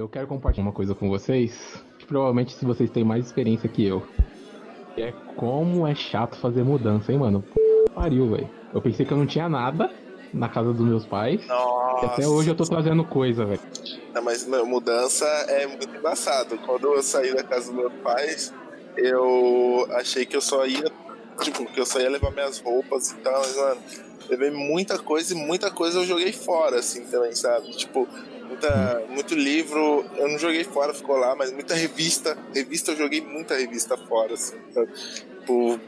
eu quero compartilhar uma coisa com vocês, que provavelmente se vocês têm mais experiência que eu. Que é como é chato fazer mudança, hein, mano? Pariu, velho. Eu pensei que eu não tinha nada na casa dos meus pais. Nossa. E até hoje eu tô trazendo coisa, velho. Não, mas mudança é muito embaçado. Quando eu saí da casa dos meus pais, eu achei que eu só ia. Tipo, que eu só ia levar minhas roupas e tal, mas, mano, levei muita coisa e muita coisa eu joguei fora, assim, também, sabe? Tipo, muita, muito livro, eu não joguei fora, ficou lá, mas muita revista. Revista eu joguei muita revista fora, assim, sabe? Tipo,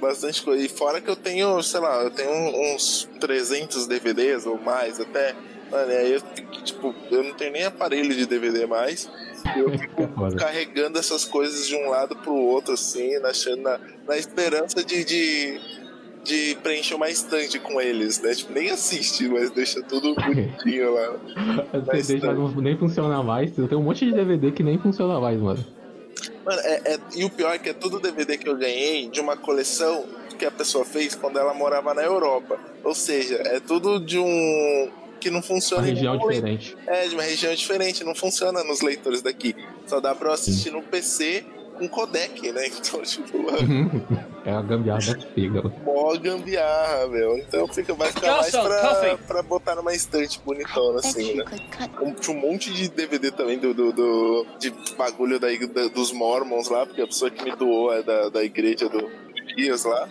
bastante coisa. E fora que eu tenho, sei lá, eu tenho uns 300 DVDs ou mais até. Mano, aí eu fico, tipo, eu não tenho nem aparelho de DVD mais. Eu fico Foda. carregando essas coisas de um lado pro outro, assim, na, na, na esperança de, de, de preencher uma estante com eles, né? Tipo, nem assiste, mas deixa tudo bonitinho lá. CD já não, nem funciona mais. Eu tenho um monte de DVD que nem funciona mais, mano. Mano, é, é- e o pior é que é tudo DVD que eu ganhei de uma coleção que a pessoa fez quando ela morava na Europa. Ou seja, é tudo de um. que não Uma funciona em região diferente. É, de uma região diferente, não funciona nos leitores daqui. Só dá pra eu assistir no PC com codec, né? Então, tipo, é a gambiarra pega. mano. mó gambiarra, meu. Então fica, vai ficar mais pra, pra botar numa estante bonitona, assim, né? Um- Tinha um monte de DVD também do, do, do- de bagulho da, da- dos Mormons lá, porque a pessoa que me doou é da, da igreja do Dias lá.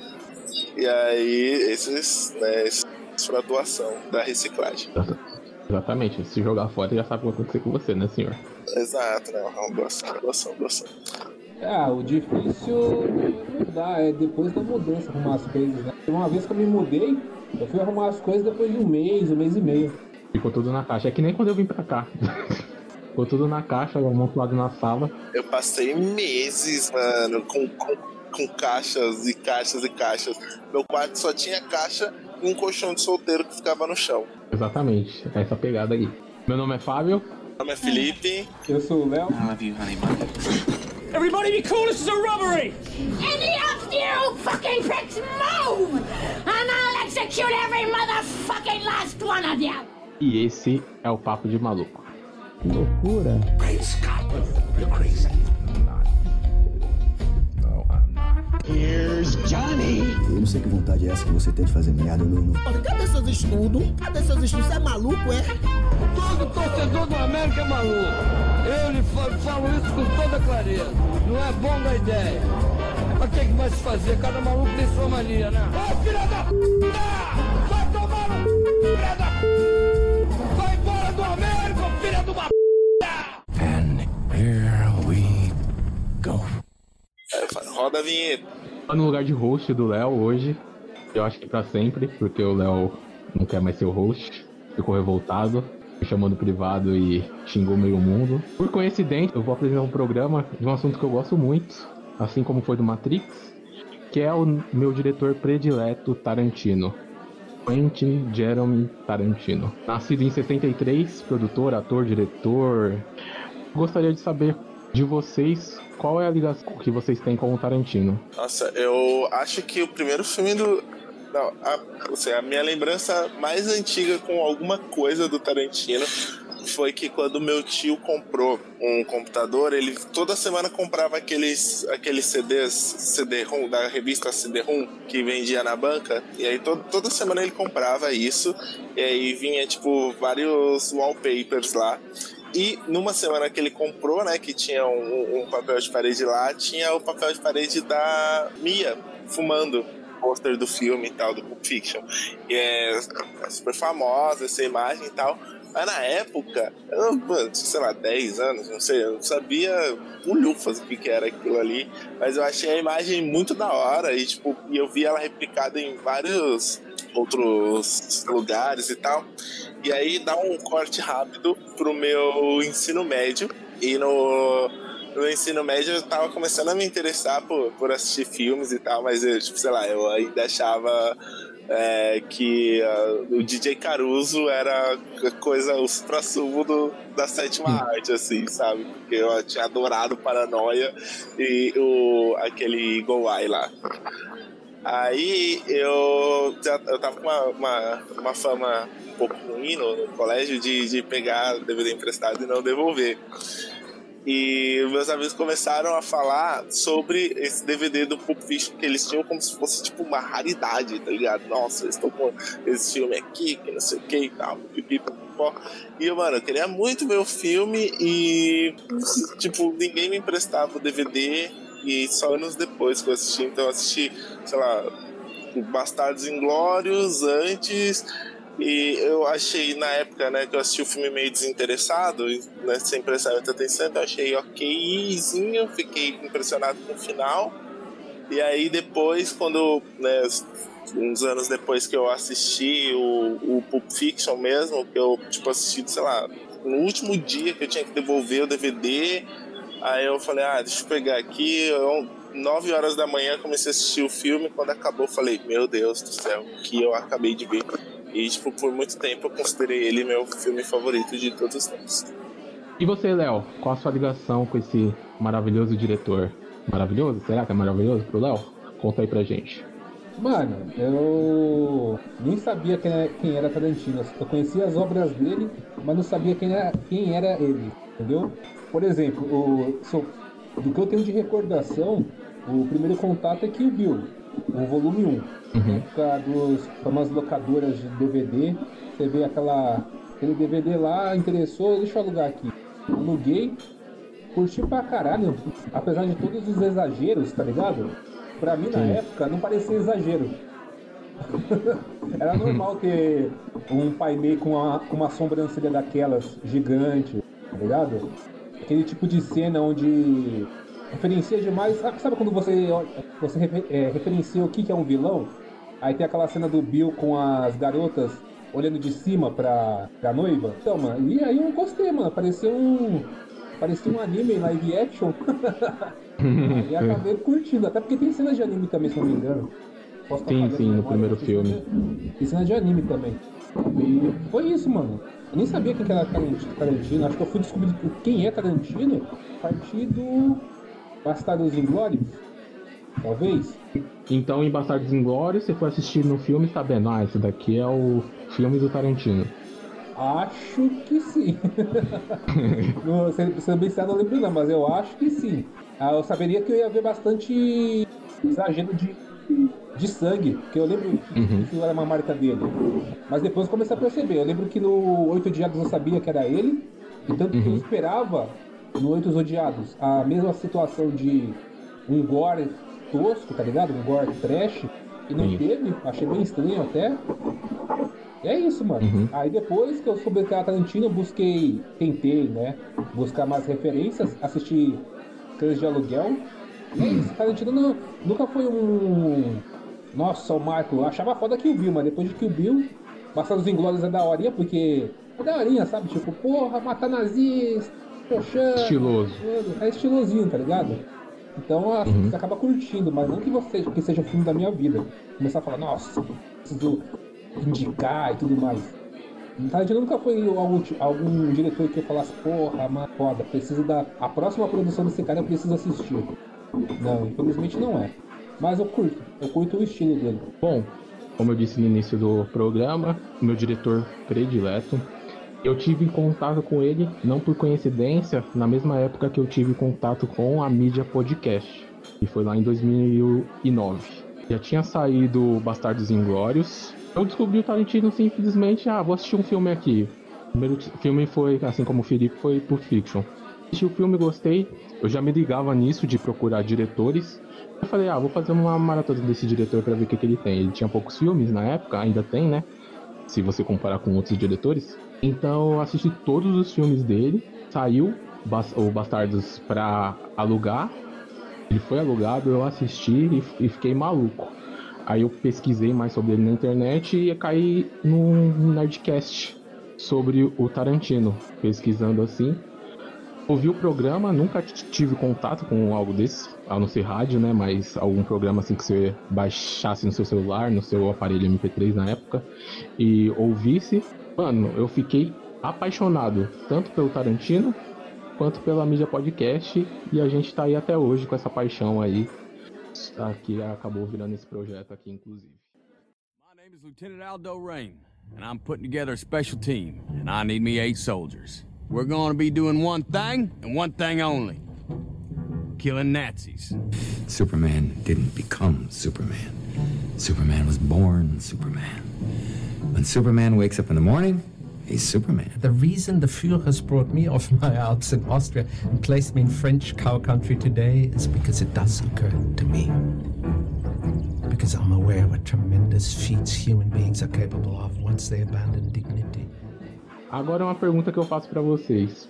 E aí, esses, né, esses pra doação da reciclagem. Exatamente. Se jogar fora, já sabe o que vai acontecer com você, né, senhor? Exato, né? Uma doação, doação, doação. Ah, o difícil de mudar é depois da mudança arrumar as coisas, né? Uma vez que eu me mudei, eu fui arrumar as coisas depois de um mês, um mês e meio. Ficou tudo na caixa. É que nem quando eu vim pra cá. Ficou tudo na caixa, amontoado na sala. Eu passei meses, mano, com, com, com caixas e caixas e caixas. Meu quarto só tinha caixa e um colchão de solteiro que ficava no chão. Exatamente. É essa pegada aí. Meu nome é Fábio. Meu nome é Felipe. Eu sou o Léo. I love you, honey bun. Everybody be cool, this is a robbery! Any of you fucking pricks move! And I'll execute every motherfucking last one of you! E esse é o Papo de Maluco. Que loucura. Eu não sei que vontade é essa que você tem de fazer merda. Não- Cadê seus estudos? Cadê seus estudos? Você é maluco, é? Todo torcedor do América é maluco. Eu lhe fa- falo isso com toda clareza. Não é bom da ideia. Mas o que, que vai se fazer? Cada maluco tem sua mania, né? Ô filha da p! Vai tomar no c... filha da p! Roda a vinheta. Tô no lugar de host do Léo hoje. Eu acho que pra sempre, porque o Léo não quer mais ser o host. Ficou revoltado, me chamou privado e xingou meio mundo. Por coincidência, eu vou apresentar um programa de um assunto que eu gosto muito, assim como foi do Matrix, que é o meu diretor predileto Tarantino. Quentin Jeremy Tarantino. Nascido em 63, produtor, ator, diretor. Gostaria de saber de vocês qual é a ligação que vocês têm com o Tarantino. Nossa, eu acho que o primeiro filme do. Não, a, seja, a minha lembrança mais antiga com alguma coisa do Tarantino foi que quando meu tio comprou um computador, ele toda semana comprava aqueles, aqueles CDs, CD-ROM, da revista CD-ROM, que vendia na banca, e aí to, toda semana ele comprava isso, e aí vinha, tipo, vários wallpapers lá. E numa semana que ele comprou, né, que tinha um, um papel de parede lá, tinha o papel de parede da Mia fumando pôster do filme e tal, do Pulp Fiction. E é, super famosa essa imagem e tal. Mas na época, eu, mano, sei lá, 10 anos, não sei, eu não sabia bulhufas o que, que era aquilo ali. Mas eu achei a imagem muito da hora e, tipo, e eu vi ela replicada em vários outros lugares e tal. E aí dá um corte rápido pro meu ensino médio. E no, no ensino médio eu tava começando a me interessar por, por assistir filmes e tal, mas eu, tipo, sei lá, eu ainda achava é, que ah, o DJ Caruso era a coisa, o supra-sumo da sétima arte, assim, sabe? Porque eu tinha adorado Paranoia e o, aquele Go lá. Aí eu, eu tava com uma, uma, uma fama um pouco ruim no, no colégio de, de pegar DVD emprestado e não devolver. E meus amigos começaram a falar sobre esse DVD do Pulp Fiction que eles tinham como se fosse tipo uma raridade, tá ligado? Nossa, eu estou com esse filme aqui, que não sei o que e tal, pipi, popó. E eu, mano, eu queria muito ver o filme e, tipo, ninguém me emprestava o DVD e só anos depois que eu assisti. Então eu assisti, sei lá, Bastardos Inglórios antes e eu achei, na época, né, que eu assisti o filme meio desinteressado, né, sem prestar muita atenção, então achei okzinho, fiquei impressionado com o final. E aí depois, quando, né, uns anos depois que eu assisti o, o Pulp Fiction mesmo, que eu, tipo, assisti, sei lá, no último dia que eu tinha que devolver o DVD, aí eu falei, ah, deixa eu pegar aqui, eu, 9 horas da manhã comecei a assistir o filme, quando acabou eu falei, meu Deus do céu, que eu acabei de ver. E, tipo, por muito tempo eu considerei ele meu filme favorito de todos os tempos. E você, Léo, qual a sua ligação com esse maravilhoso diretor? Maravilhoso? Será que é maravilhoso pro Léo? Conta aí pra gente. Mano, eu nem sabia quem era, quem era Tarantino. Eu conhecia as obras dele, mas não sabia quem era, quem era ele, entendeu? Por exemplo, o, so, do que eu tenho de recordação, o primeiro contato é que o Bill, o volume 1. Uhum. época dos famosas locadoras de DVD, você vê aquela, aquele DVD lá, interessou, deixa eu alugar aqui. Aluguei, curti pra caralho, apesar de todos os exageros, tá ligado? Pra mim, na Sim. época, não parecia exagero. Era normal ter um pai meio com uma, com uma sobrancelha daquelas gigante, tá ligado? Aquele tipo de cena onde referencia demais. Sabe, quando você, você é, referencia o que, que é um vilão? Aí tem aquela cena do Bill com as garotas olhando de cima pra, pra noiva. Então, mano, e aí eu gostei, mano. Parecia um. Parecia um anime live action. e acabei curtindo, até porque tem cenas de anime também, se não me engano. Posso tá Sim, sim, no primeiro filme. Tem cena de anime também. E foi isso, mano. Eu nem sabia quem que era Tarantino-. Acho que eu fui descobrir quem é Tarantino a partir do Bastardos Inglórios. Talvez. Então, em Bastardos Inglórios, você foi assistir no filme sabendo, ah, esse daqui é o filme do Tarantino. Acho que sim. não, sendo, sendo bem sincero, não lembro não, mas eu acho que sim. Ah, eu saberia que eu ia ver bastante exagero de, de sangue, porque eu lembro que Uhum. isso era uma marca dele. Mas depois eu comecei a perceber. Eu lembro que no Oito Diados eu sabia que era ele, e tanto que eu Uhum. esperava no Oito Odiados a mesma situação de um gore tosco, tá ligado? Um gore trash, e não Sim. teve, achei bem estranho até. E é isso, mano. Uhum. Aí depois que eu soube que era Tarantino, eu busquei, tentei, né? Buscar mais referências, assisti Cães de Aluguel. E é isso, Tarantino não- nunca foi um. Nossa, o Michael, eu achava foda que o Bill, mas depois de que o Bill, Bastardos Inglórios é da horinha, porque é da horinha, sabe? Tipo, porra, matar nazista, xoxando, Estiloso. É estilosinho, tá ligado? Então assim, Uhum. você acaba curtindo, mas não que você que seja o filme da minha vida. Começar a falar, nossa, preciso indicar e tudo mais. Tarantino nunca foi algum, algum diretor que eu falasse, porra, mano, foda, preciso da. A próxima produção desse cara eu preciso assistir. Não, infelizmente não é. Mas eu curto, eu curto o estilo dele. Bom, como eu disse no início do programa, meu diretor predileto, eu tive contato com ele, não por coincidência, na mesma época que eu tive contato com a mídia podcast, que foi lá em 2009. Já tinha saído Bastardos Inglórios. Eu descobri o Tarantino simplesmente, ah, vou assistir um filme aqui. O primeiro filme foi, assim como o Felipe, foi Pulp Fiction. Assisti o filme, gostei. Eu já me ligava nisso de procurar diretores. Eu falei, ah, vou fazer uma maratona desse diretor pra ver o que, que ele tem. Ele tinha poucos filmes na época, ainda tem, né? Se você comparar com outros diretores. Então eu assisti todos os filmes dele. Saiu o Bastardos pra alugar. Ele foi alugado, eu assisti e, e fiquei maluco. Aí eu pesquisei mais sobre ele na internet e caí num Nerdcast sobre o Tarantino, pesquisando assim. Ouvi o programa, nunca tive contato com algo desse, a não ser rádio, né? Mas algum programa assim que você baixasse no seu celular, no seu aparelho MP3 na época, e ouvisse. Mano, eu fiquei apaixonado, tanto pelo Tarantino quanto pela mídia podcast, e a gente tá aí até hoje com essa paixão aí tá, que acabou virando esse projeto aqui, inclusive. My name is Lieutenant Aldo Rain, and I'm putting together a special team, and I need me eight soldiers. We're going to be doing one thing, and one thing only killing Nazis. Superman didn't become Superman. Superman was born Superman. When Superman wakes up in the morning, he's Superman. The reason the Führers brought me off my Alps in Austria and placed me in French cow country today is because it does occur to me. Because I'm aware of what tremendous feats human beings are capable of once they abandon dignity. Agora uma pergunta que eu faço pra vocês.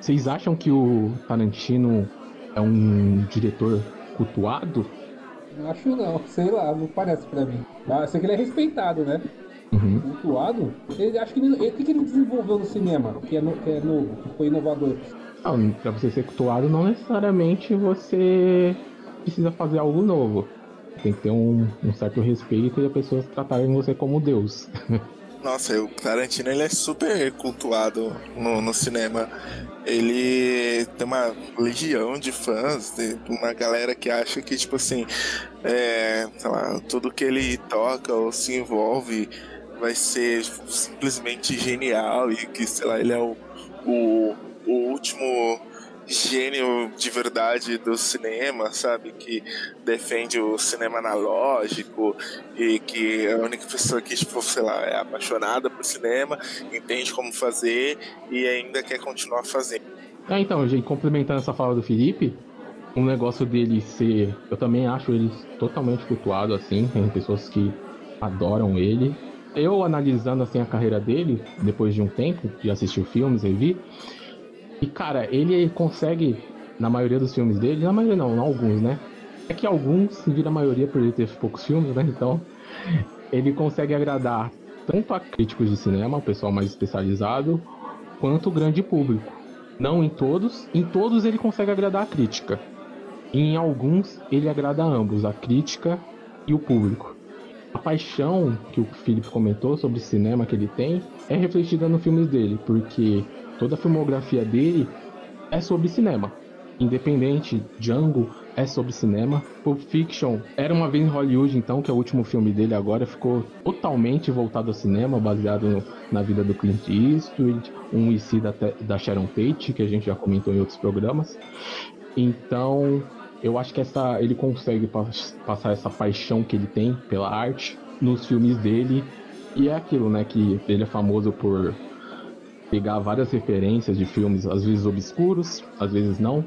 Vocês acham que o Tarantino é um diretor cultuado? Não acho não, sei lá, não parece pra mim. Ah, eu sei que ele é respeitado, né? Uhum. Cultuado? Ele acho que ele, ele- que ele desenvolveu no cinema, que é, no- que é novo, que foi inovador? Não, pra você ser cultuado, não necessariamente você precisa fazer algo novo. Tem que ter um, um certo respeito e as pessoas tratarem você como Deus. Nossa, o Tarantino ele é super cultuado no, no cinema. Ele tem uma legião de fãs, tem uma galera que acha que, tipo assim, é, lá, tudo que ele toca ou se envolve vai ser simplesmente genial e que, sei lá, ele é o, o, o último gênio de verdade do cinema, sabe? Que defende o cinema analógico e que é a única pessoa que, tipo, sei lá, é apaixonada por cinema, entende como fazer e ainda quer continuar fazendo. É, então, gente, complementando essa fala do Felipe, um negócio dele ser. Eu também acho ele totalmente cultuado, assim. Tem pessoas que adoram ele. Eu, analisando assim a carreira dele, depois de um tempo, de assistir filmes e vi. E, cara, ele consegue, na maioria dos filmes dele, na maioria não, alguns, né? É que alguns vira a maioria por ele ter poucos filmes, né? Então, ele consegue agradar tanto a críticos de cinema, o pessoal mais especializado, quanto o grande público. Não em todos, em todos ele consegue agradar a crítica. E em alguns ele agrada a ambos, a crítica e o público. A paixão que o Felipe comentou sobre cinema que ele tem é refletida nos filmes dele, porque toda a filmografia dele é sobre cinema. Independente, Django é sobre cinema. Pulp Fiction era uma vez em Hollywood, então, que é o último filme dele agora, ficou totalmente voltado ao cinema, baseado no- na vida do Clint Eastwood, um IC da, da Sharon Tate, que a gente já comentou em outros programas. Então, eu acho que essa, ele consegue pas- passar essa paixão que ele tem pela arte nos filmes dele. E é aquilo, né, que ele é famoso por pegar várias referências de filmes, às vezes obscuros, às vezes não,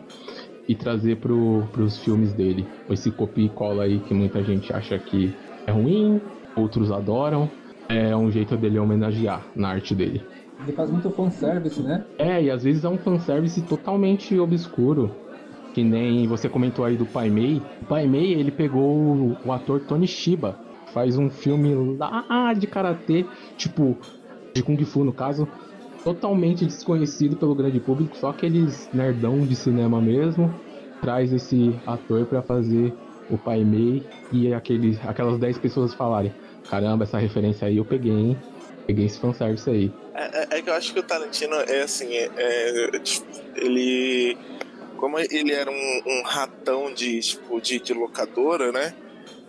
e trazer pro, pros filmes dele. Esse copia e cola aí que muita gente acha que é ruim, outros adoram. É um jeito dele homenagear na arte dele. Ele faz muito fanservice, né? É, e às vezes é um fanservice totalmente obscuro. Que nem você comentou aí do Pai Mei. O Pai Mei, ele pegou o, o ator Tony Shiba. Faz um filme lá de karatê, tipo, de Kung Fu no caso, totalmente desconhecido pelo grande público, só aqueles nerdão de cinema mesmo. Traz esse ator pra fazer o Pai Mei e aquele, aquelas 10 pessoas falarem: Caramba, essa referência aí eu peguei, hein? Peguei esse fanservice aí. É, é- é que eu acho que o Tarantino é assim, é, é, ele. Como ele era um, um ratão de, tipo, de, de locadora, né?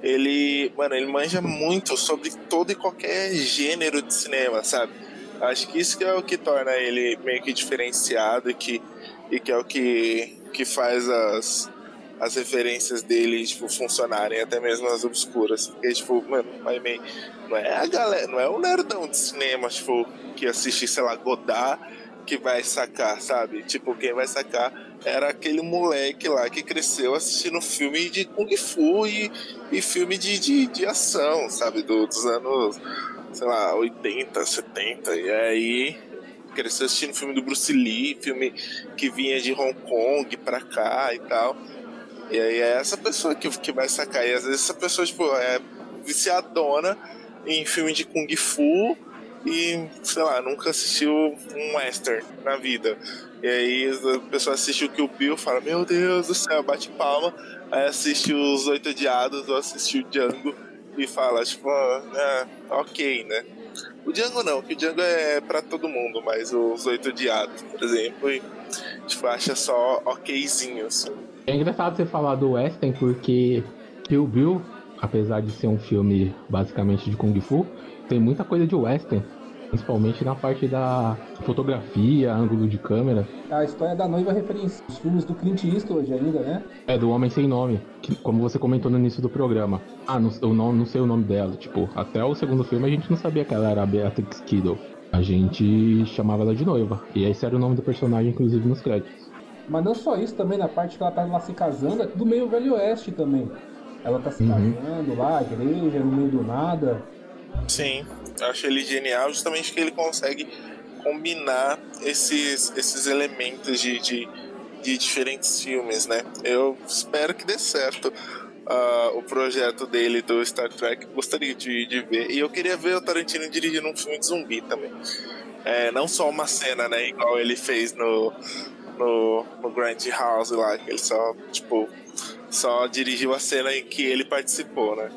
Ele. Mano, ele manja muito sobre todo e qualquer gênero de cinema, sabe? Acho que isso que é o que torna ele meio que diferenciado e que, e que é o que, que faz as, as referências dele, tipo, funcionarem, até mesmo as obscuras. Porque, tipo, mano, Pai Mei não é a galera, não é o nerdão de cinema, tipo, que assiste, sei lá, Godard, que vai sacar, sabe? Tipo, quem vai sacar era aquele moleque lá que cresceu assistindo filme de Kung Fu e, e filme de, de, de ação, sabe? Do- dos anos, sei lá, 80, 70. E aí cresceu assistindo filme do Bruce Lee, filme que vinha de Hong Kong pra cá e tal. E aí é essa pessoa que, que vai sacar. E às vezes essa pessoa, tipo, é viciadona em filme de Kung Fu e, sei lá, nunca assistiu um western na vida. E aí a pessoa assiste o Kill Bill fala, meu Deus do céu, bate palma. Aí assiste os Oito Odiados ou assiste o Django e fala, tipo, ah, ok, né? O Django não, que o Django é pra todo mundo, mas os Oito Odiados, por exemplo, e, tipo, acha só okzinho, assim. É engraçado você falar do Western porque Kill Bill, apesar de ser um filme basicamente de Kung Fu, tem muita coisa de western. Principalmente na parte da fotografia, ângulo de câmera. A história da noiva referencia os filmes do Clint Eastwood ainda, né? É, do Homem Sem Nome, que, como você comentou no início do programa. Ah, não, eu não, não sei o nome dela. Tipo, até o segundo filme a gente não sabia que ela era a Beatrix Kiddo. A gente chamava ela de noiva. E esse era o nome do personagem, inclusive, nos créditos. Mas não só isso também, na parte que ela tá lá se casando, é tudo meio Velho Oeste também. Ela tá se Uhum. casando lá, igreja, no meio do nada. Sim, eu acho ele genial justamente que ele consegue combinar esses, esses elementos de, de, de diferentes filmes, né? Eu espero que dê certo ah, o projeto dele do Star Trek, gostaria de, de ver. E eu queria ver o Tarantino dirigindo um filme de zumbi também. É, não só uma cena, né? Igual ele fez no, no, no Grand House lá, que ele só, tipo, só dirigiu a cena em que ele participou, né?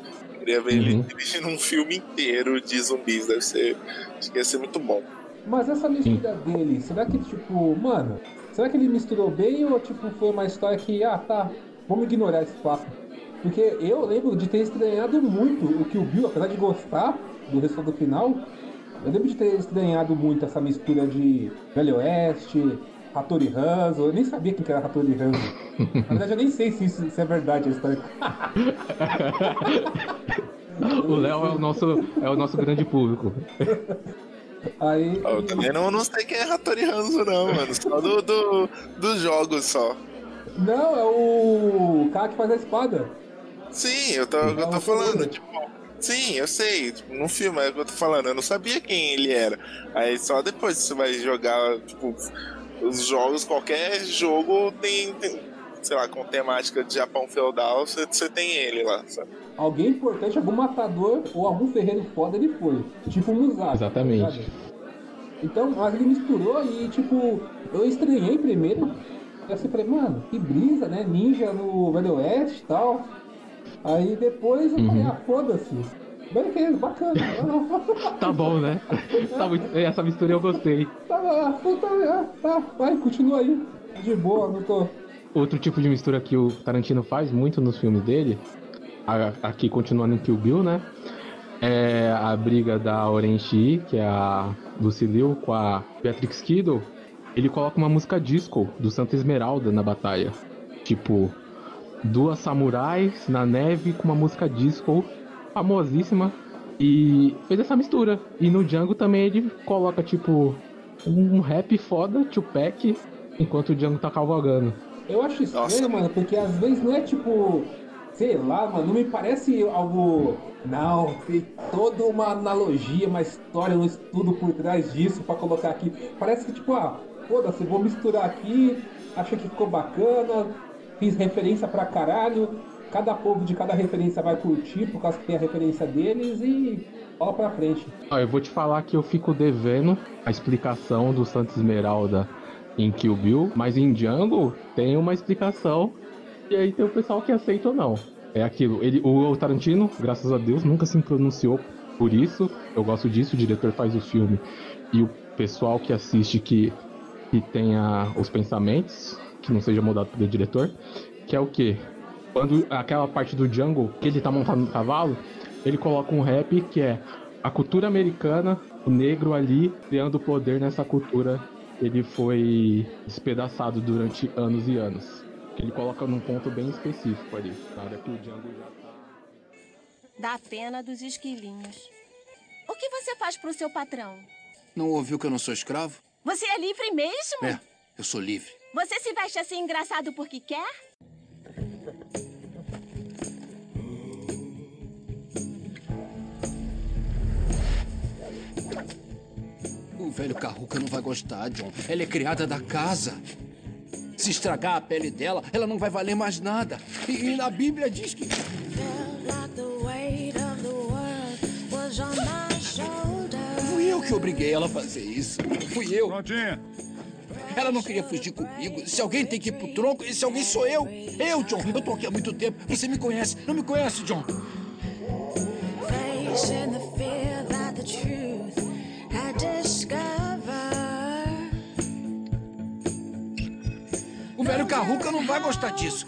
Queria ver ele Uhum. dirigindo um filme inteiro de zumbis, deve ser. Acho que ia ser muito bom. Mas essa mistura dele, será que, tipo, mano, será que ele misturou bem ou, tipo, foi uma história que, ah, tá, vamos ignorar esse papo? Porque eu lembro de ter estranhado muito o que o Bill, apesar de gostar do resultado final, eu lembro de ter estranhado muito essa mistura de Velho Oeste, Hattori Hanzo, eu nem sabia quem que era Hattori Hanzo. Na verdade, eu nem sei se isso se é verdade a história. O Léo é o nosso, é o nosso grande público. Aí, Eu também não, não sei quem é Hattori Hanzo, não, mano. Só do, do, dos jogos só. Não, é o cara que faz a espada. Sim, eu tô, eu tô falando, tipo. Sim, eu sei, tipo, no filme é o que eu tô falando, eu não sabia quem ele era. Aí só depois você vai jogar, tipo, os jogos, qualquer jogo tem, tem, sei lá, com temática de Japão feudal, você, tem ele lá, sabe? Alguém importante, algum matador ou algum ferreiro foda ele foi. Tipo o Musashi. Exatamente. tá ligado? então, mas ele misturou e tipo, eu estranhei primeiro. Eu assim, falei, mano, que brisa, né? Ninja no Velho Oeste e tal. Aí depois eu falei, Uhum. ah, foda-se. Beleza, bacana. Tá bom, né? Tá muito- Essa mistura eu gostei. tá, tá, tá, vai, continua aí. De boa, não tô. Outro tipo de mistura que o Tarantino faz muito nos filmes dele, aqui continuando em Kill Bill, né? É a briga da Orenchi, que é a Lucy Liu, com a Beatrix Kiddo. Ele coloca uma música disco do Santa Esmeralda na batalha. Tipo, duas samurais na neve com uma música disco famosíssima. E fez essa mistura. E no Django também ele coloca, tipo, um rap foda, Tupac, enquanto o Django tá cavalgando. Eu acho estranho, Nossa. mano, porque às vezes não é tipo, sei lá, mano, não me parece algo. Não, tem toda uma analogia, uma história, um estudo por trás disso pra colocar aqui. Parece que, tipo, ah, foda-se, vou misturar aqui, achei que ficou bacana, fiz referência pra caralho. Cada povo de cada referência vai curtir por causa que tem a referência deles e bola pra frente. Ó, eu vou te falar que eu fico devendo a explicação do Santa Esmeralda em Kill Bill, mas em Django tem uma explicação e aí tem o pessoal que aceita ou não. É aquilo, ele, o Tarantino, graças a Deus, nunca se pronunciou por isso. Eu gosto disso, o diretor faz o filme e o pessoal que assiste que, que tenha os pensamentos, que não seja mudado pelo diretor, que é o quê? Quando aquela parte do Django, que ele tá montado no cavalo, ele coloca um rap que é a cultura americana, o negro ali criando poder nessa cultura. Ele foi despedaçado durante anos e anos. Que ele coloca num ponto bem específico ali. Na hora que o Django já tá. Da pena dos esquilinhos. O que você faz pro seu patrão? Não ouviu que eu não sou escravo? Você é livre mesmo? É, eu sou livre. Você se veste assim engraçado porque quer? O velho Carruca não vai gostar, John. Ela é criada da casa. Se estragar a pele dela, ela não vai valer mais nada. E, e na Bíblia diz que. Fui eu que obriguei ela a fazer isso. Fui eu. Ela não queria fugir comigo. Se alguém tem que ir pro tronco, esse alguém sou eu. Eu, John. Eu tô aqui há muito tempo. Você me conhece. Não me conhece, John? Facing the fear that the truth discovered. O velho Carruca não vai gostar disso.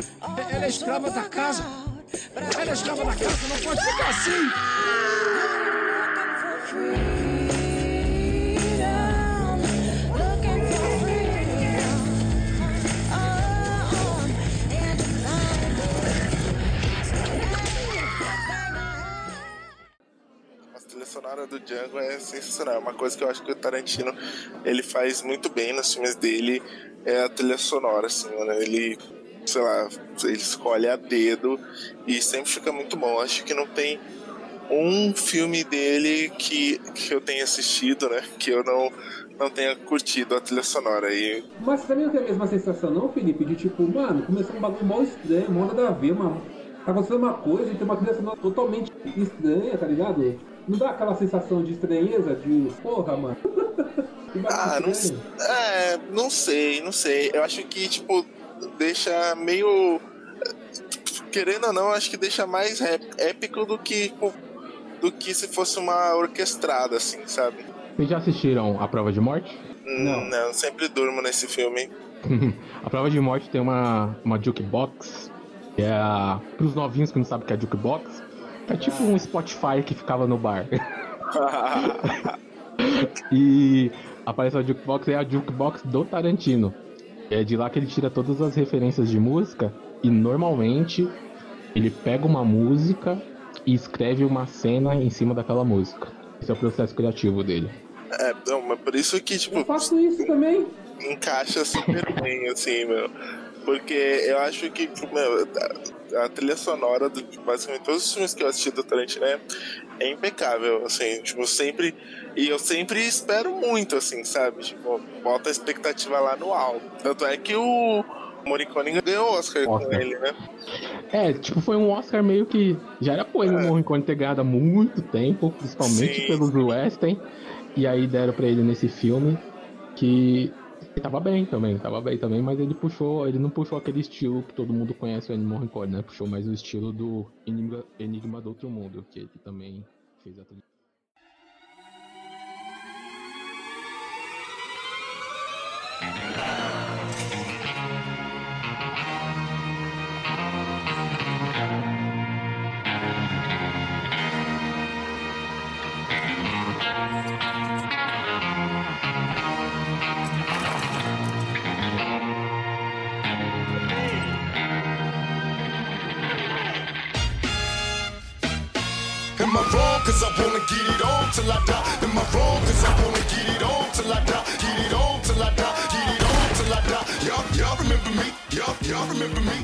Ela é escrava da casa. Ela é escrava da casa, não pode ficar assim! Sonora do Django é sensacional. É Uma coisa que eu acho que o Tarantino ele faz muito bem nos filmes dele é a trilha sonora, assim, mano. Ele, sei lá, ele escolhe a dedo e sempre fica muito bom. Acho que não tem um filme dele que, que eu tenha assistido, né? Que eu não, não tenha curtido a trilha sonora. E Mas também não tem a mesma sensação, não, Felipe? De tipo, mano, começou um bagulho mal estranho, mal nada a ver, mano. Tá acontecendo uma coisa e tem uma trilha sonora totalmente estranha, tá ligado? Não dá aquela sensação de estranheza, de porra, mano. Ah, não, é, não sei, não sei. Eu acho que, tipo, deixa meio. Querendo ou não, acho que deixa mais épico do que, tipo, do que se fosse uma orquestrada, assim, sabe? Vocês já assistiram A Prova de Morte? Não. Não, eu sempre durmo nesse filme. a Prova de Morte tem uma, uma jukebox. Que é a... Pros novinhos que não sabem o que é jukebox. É tipo um Spotify que ficava no bar. e aparece a jukebox, é a jukebox do Tarantino. É de lá que ele tira todas as referências de música. E normalmente ele pega uma música e escreve uma cena em cima daquela música. Esse é o processo criativo dele. É, não, mas por isso que, tipo. Eu faço isso também. Encaixa super bem, assim, meu. Porque eu acho que, tipo, meu, a, trilha sonora de basicamente todos os filmes que eu assisti do Tarantino é, é impecável, assim, tipo, sempre. E eu sempre espero muito, assim, sabe? Tipo, bota a expectativa lá no alto. Tanto é que o Morricone ganhou o Oscar, Oscar. com ele, né? É, tipo, foi um Oscar meio que. Já era coisa o Morricone ter ganhado há muito tempo, principalmente Sim. pelos Western. E aí deram pra ele nesse filme que. Ele tava bem também, tava bem também, mas ele puxou, ele não puxou aquele estilo que todo mundo conhece o Ennio Morricone, né? Puxou mais o estilo do Enigma, Enigma do Outro Mundo, que ele também fez a trilha. Wanna get it on till I die. Am I wrong? Cause I wanna get it on till I die. Get it on till I die. Get it on till I die. Y'all, y'all remember me? Y'all, y'all remember me?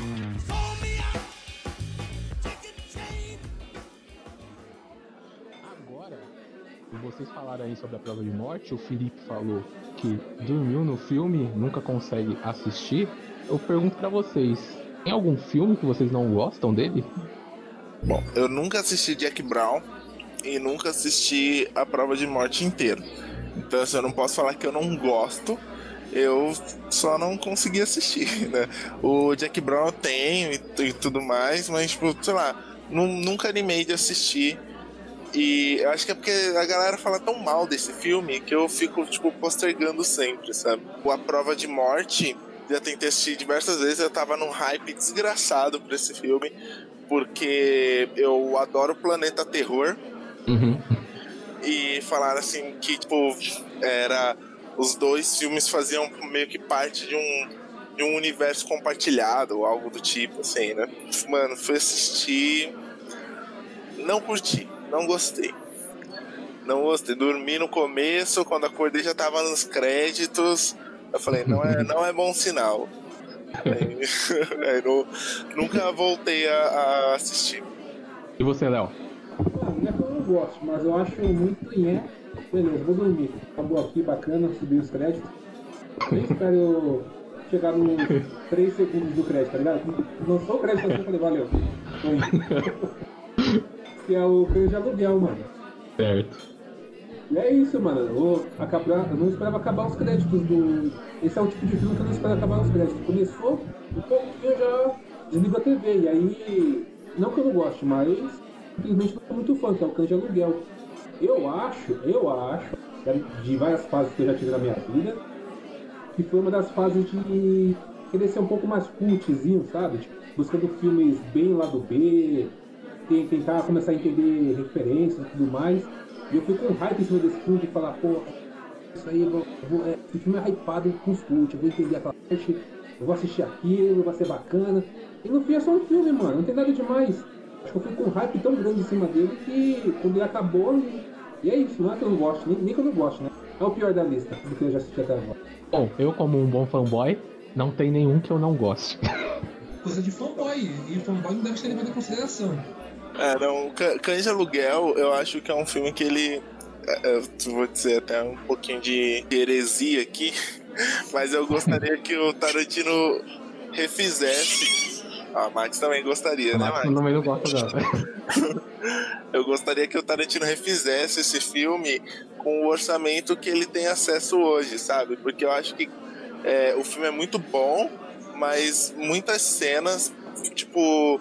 Agora, vocês falaram aí sobre a prova de morte, o Felipe falou que dormiu no filme, nunca consegue assistir. Eu pergunto pra vocês, tem algum filme que vocês não gostam dele? Bom, eu nunca assisti Jack Brown e nunca assisti a prova de morte inteira. Então, assim, eu não posso falar que eu não gosto, eu só não consegui assistir, né? O Jack Brown eu tenho e, e tudo mais, mas, tipo, sei lá, nu- nunca animei de assistir. E eu acho que é porque a galera fala tão mal desse filme que eu fico, tipo, postergando sempre, sabe? O A Prova de Morte, já tentei assistir diversas vezes, eu tava num hype desgraçado pra esse filme, porque eu adoro Planeta Terror. Uhum. E falaram assim que, tipo, era. Os dois filmes faziam meio que parte de um, de um universo compartilhado, ou algo do tipo, assim, né? Mano, fui assistir. Não curti, não gostei. Não gostei. Dormi no começo, quando acordei já tava nos créditos. Eu falei, não é, não é bom sinal. Aí, aí não- nunca voltei a, a assistir. E você, Léo? Gosto, mas eu acho muito nhé. Beleza, vou dormir. Acabou aqui, bacana, subi os créditos. Nem espero chegar nos 3 segundos do crédito, tá ligado? Lançou o crédito assim, falei, valeu. Que é o crédito de aluguel, mano. Certo. E é isso, mano. Eu, vou acabar, eu não esperava acabar os créditos do. Esse é o tipo de filme que eu não esperava acabar os créditos. Começou, um pouquinho eu já desligo a TV. E aí, não que eu não goste, mas simplesmente não sou muito fã, que é o cão de aluguel. Eu acho, eu acho, de várias fases que eu já tive na minha vida, que foi uma das fases de querer ser um pouco mais cultzinho, sabe? Tipo, buscando filmes bem lá do B, tentar começar a entender referências e tudo mais. E eu fui com hype em cima desse filme de falar, pô, isso aí, vou, vou- é, esse filme é hypado com os cult, eu vou entender aquela parte, eu vou assistir aquilo, vai ser bacana. E no fim é só um filme, mano, não tem nada demais. Acho que eu fui com um hype tão grande em cima dele que quando ele acabou, e, e é isso, não é que eu não gosto, nem, nem que eu não gosto, né? É o pior da lista, do que eu já assisti até agora. Bom, eu como um bom fanboy, não tem nenhum que eu não goste. Coisa de fanboy. E fanboy não deve ser levado em consideração. É, não, Cães de Aluguel, eu acho que é um filme que ele. é, é, vou dizer até um pouquinho de heresia aqui, mas eu gostaria que o Tarantino refizesse. Ah, Max também gostaria, né, Max? eu também não gosto não. Eu gostaria que o Tarantino refizesse esse filme com o orçamento que ele tem acesso hoje, sabe? Porque eu acho que é, o filme é muito bom, mas muitas cenas, tipo,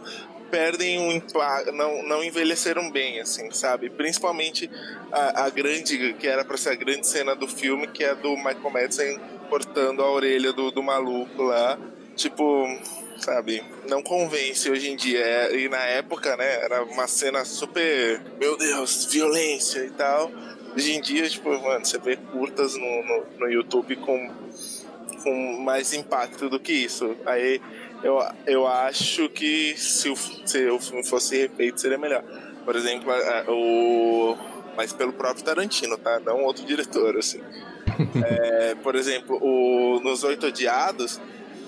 perdem um impacto, não, não envelheceram bem, assim, sabe? Principalmente a, a grande, que era pra ser a grande cena do filme, que é do Michael Madsen cortando a orelha do, do maluco lá. Tipo, sabe? Não convence hoje em dia. É, e na época, né, era uma cena super, meu Deus, violência e tal. Hoje em dia, tipo, mano, você vê curtas no, no, no YouTube com, com mais impacto do que isso. Aí eu, eu acho que se o, se o filme fosse refeito seria melhor. Por exemplo, a- o. Mas pelo próprio Tarantino, tá? Não outro diretor, assim. É, por exemplo, o, nos Oito Odiados,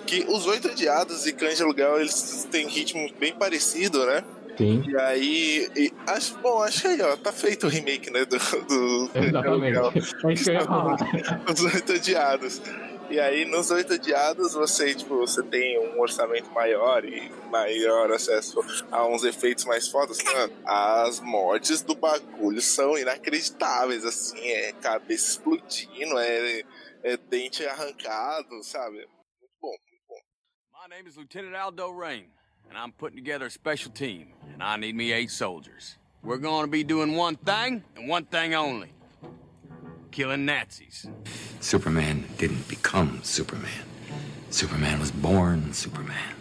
que os Oito Odiados e Cães de Aluguel, eles têm ritmo bem parecido, né? Sim. E aí, e acho, bom, acho que aí, ó, tá feito o remake, né, do, do Exatamente. Aluguel. É isso que eu ia falar. Os Oito Odiados. E aí, nos Oito Odiados, você, tipo, você tem um orçamento maior e maior acesso a uns efeitos mais fodas. As mortes do bagulho são inacreditáveis, assim, é cabeça explodindo, é, é dente arrancado, sabe? My name is Lieutenant Aldo Rain, and I'm putting together a special team, and I need me eight soldiers. We're going to be doing one thing and one thing only killing Nazis. Superman didn't become Superman. Superman was born Superman.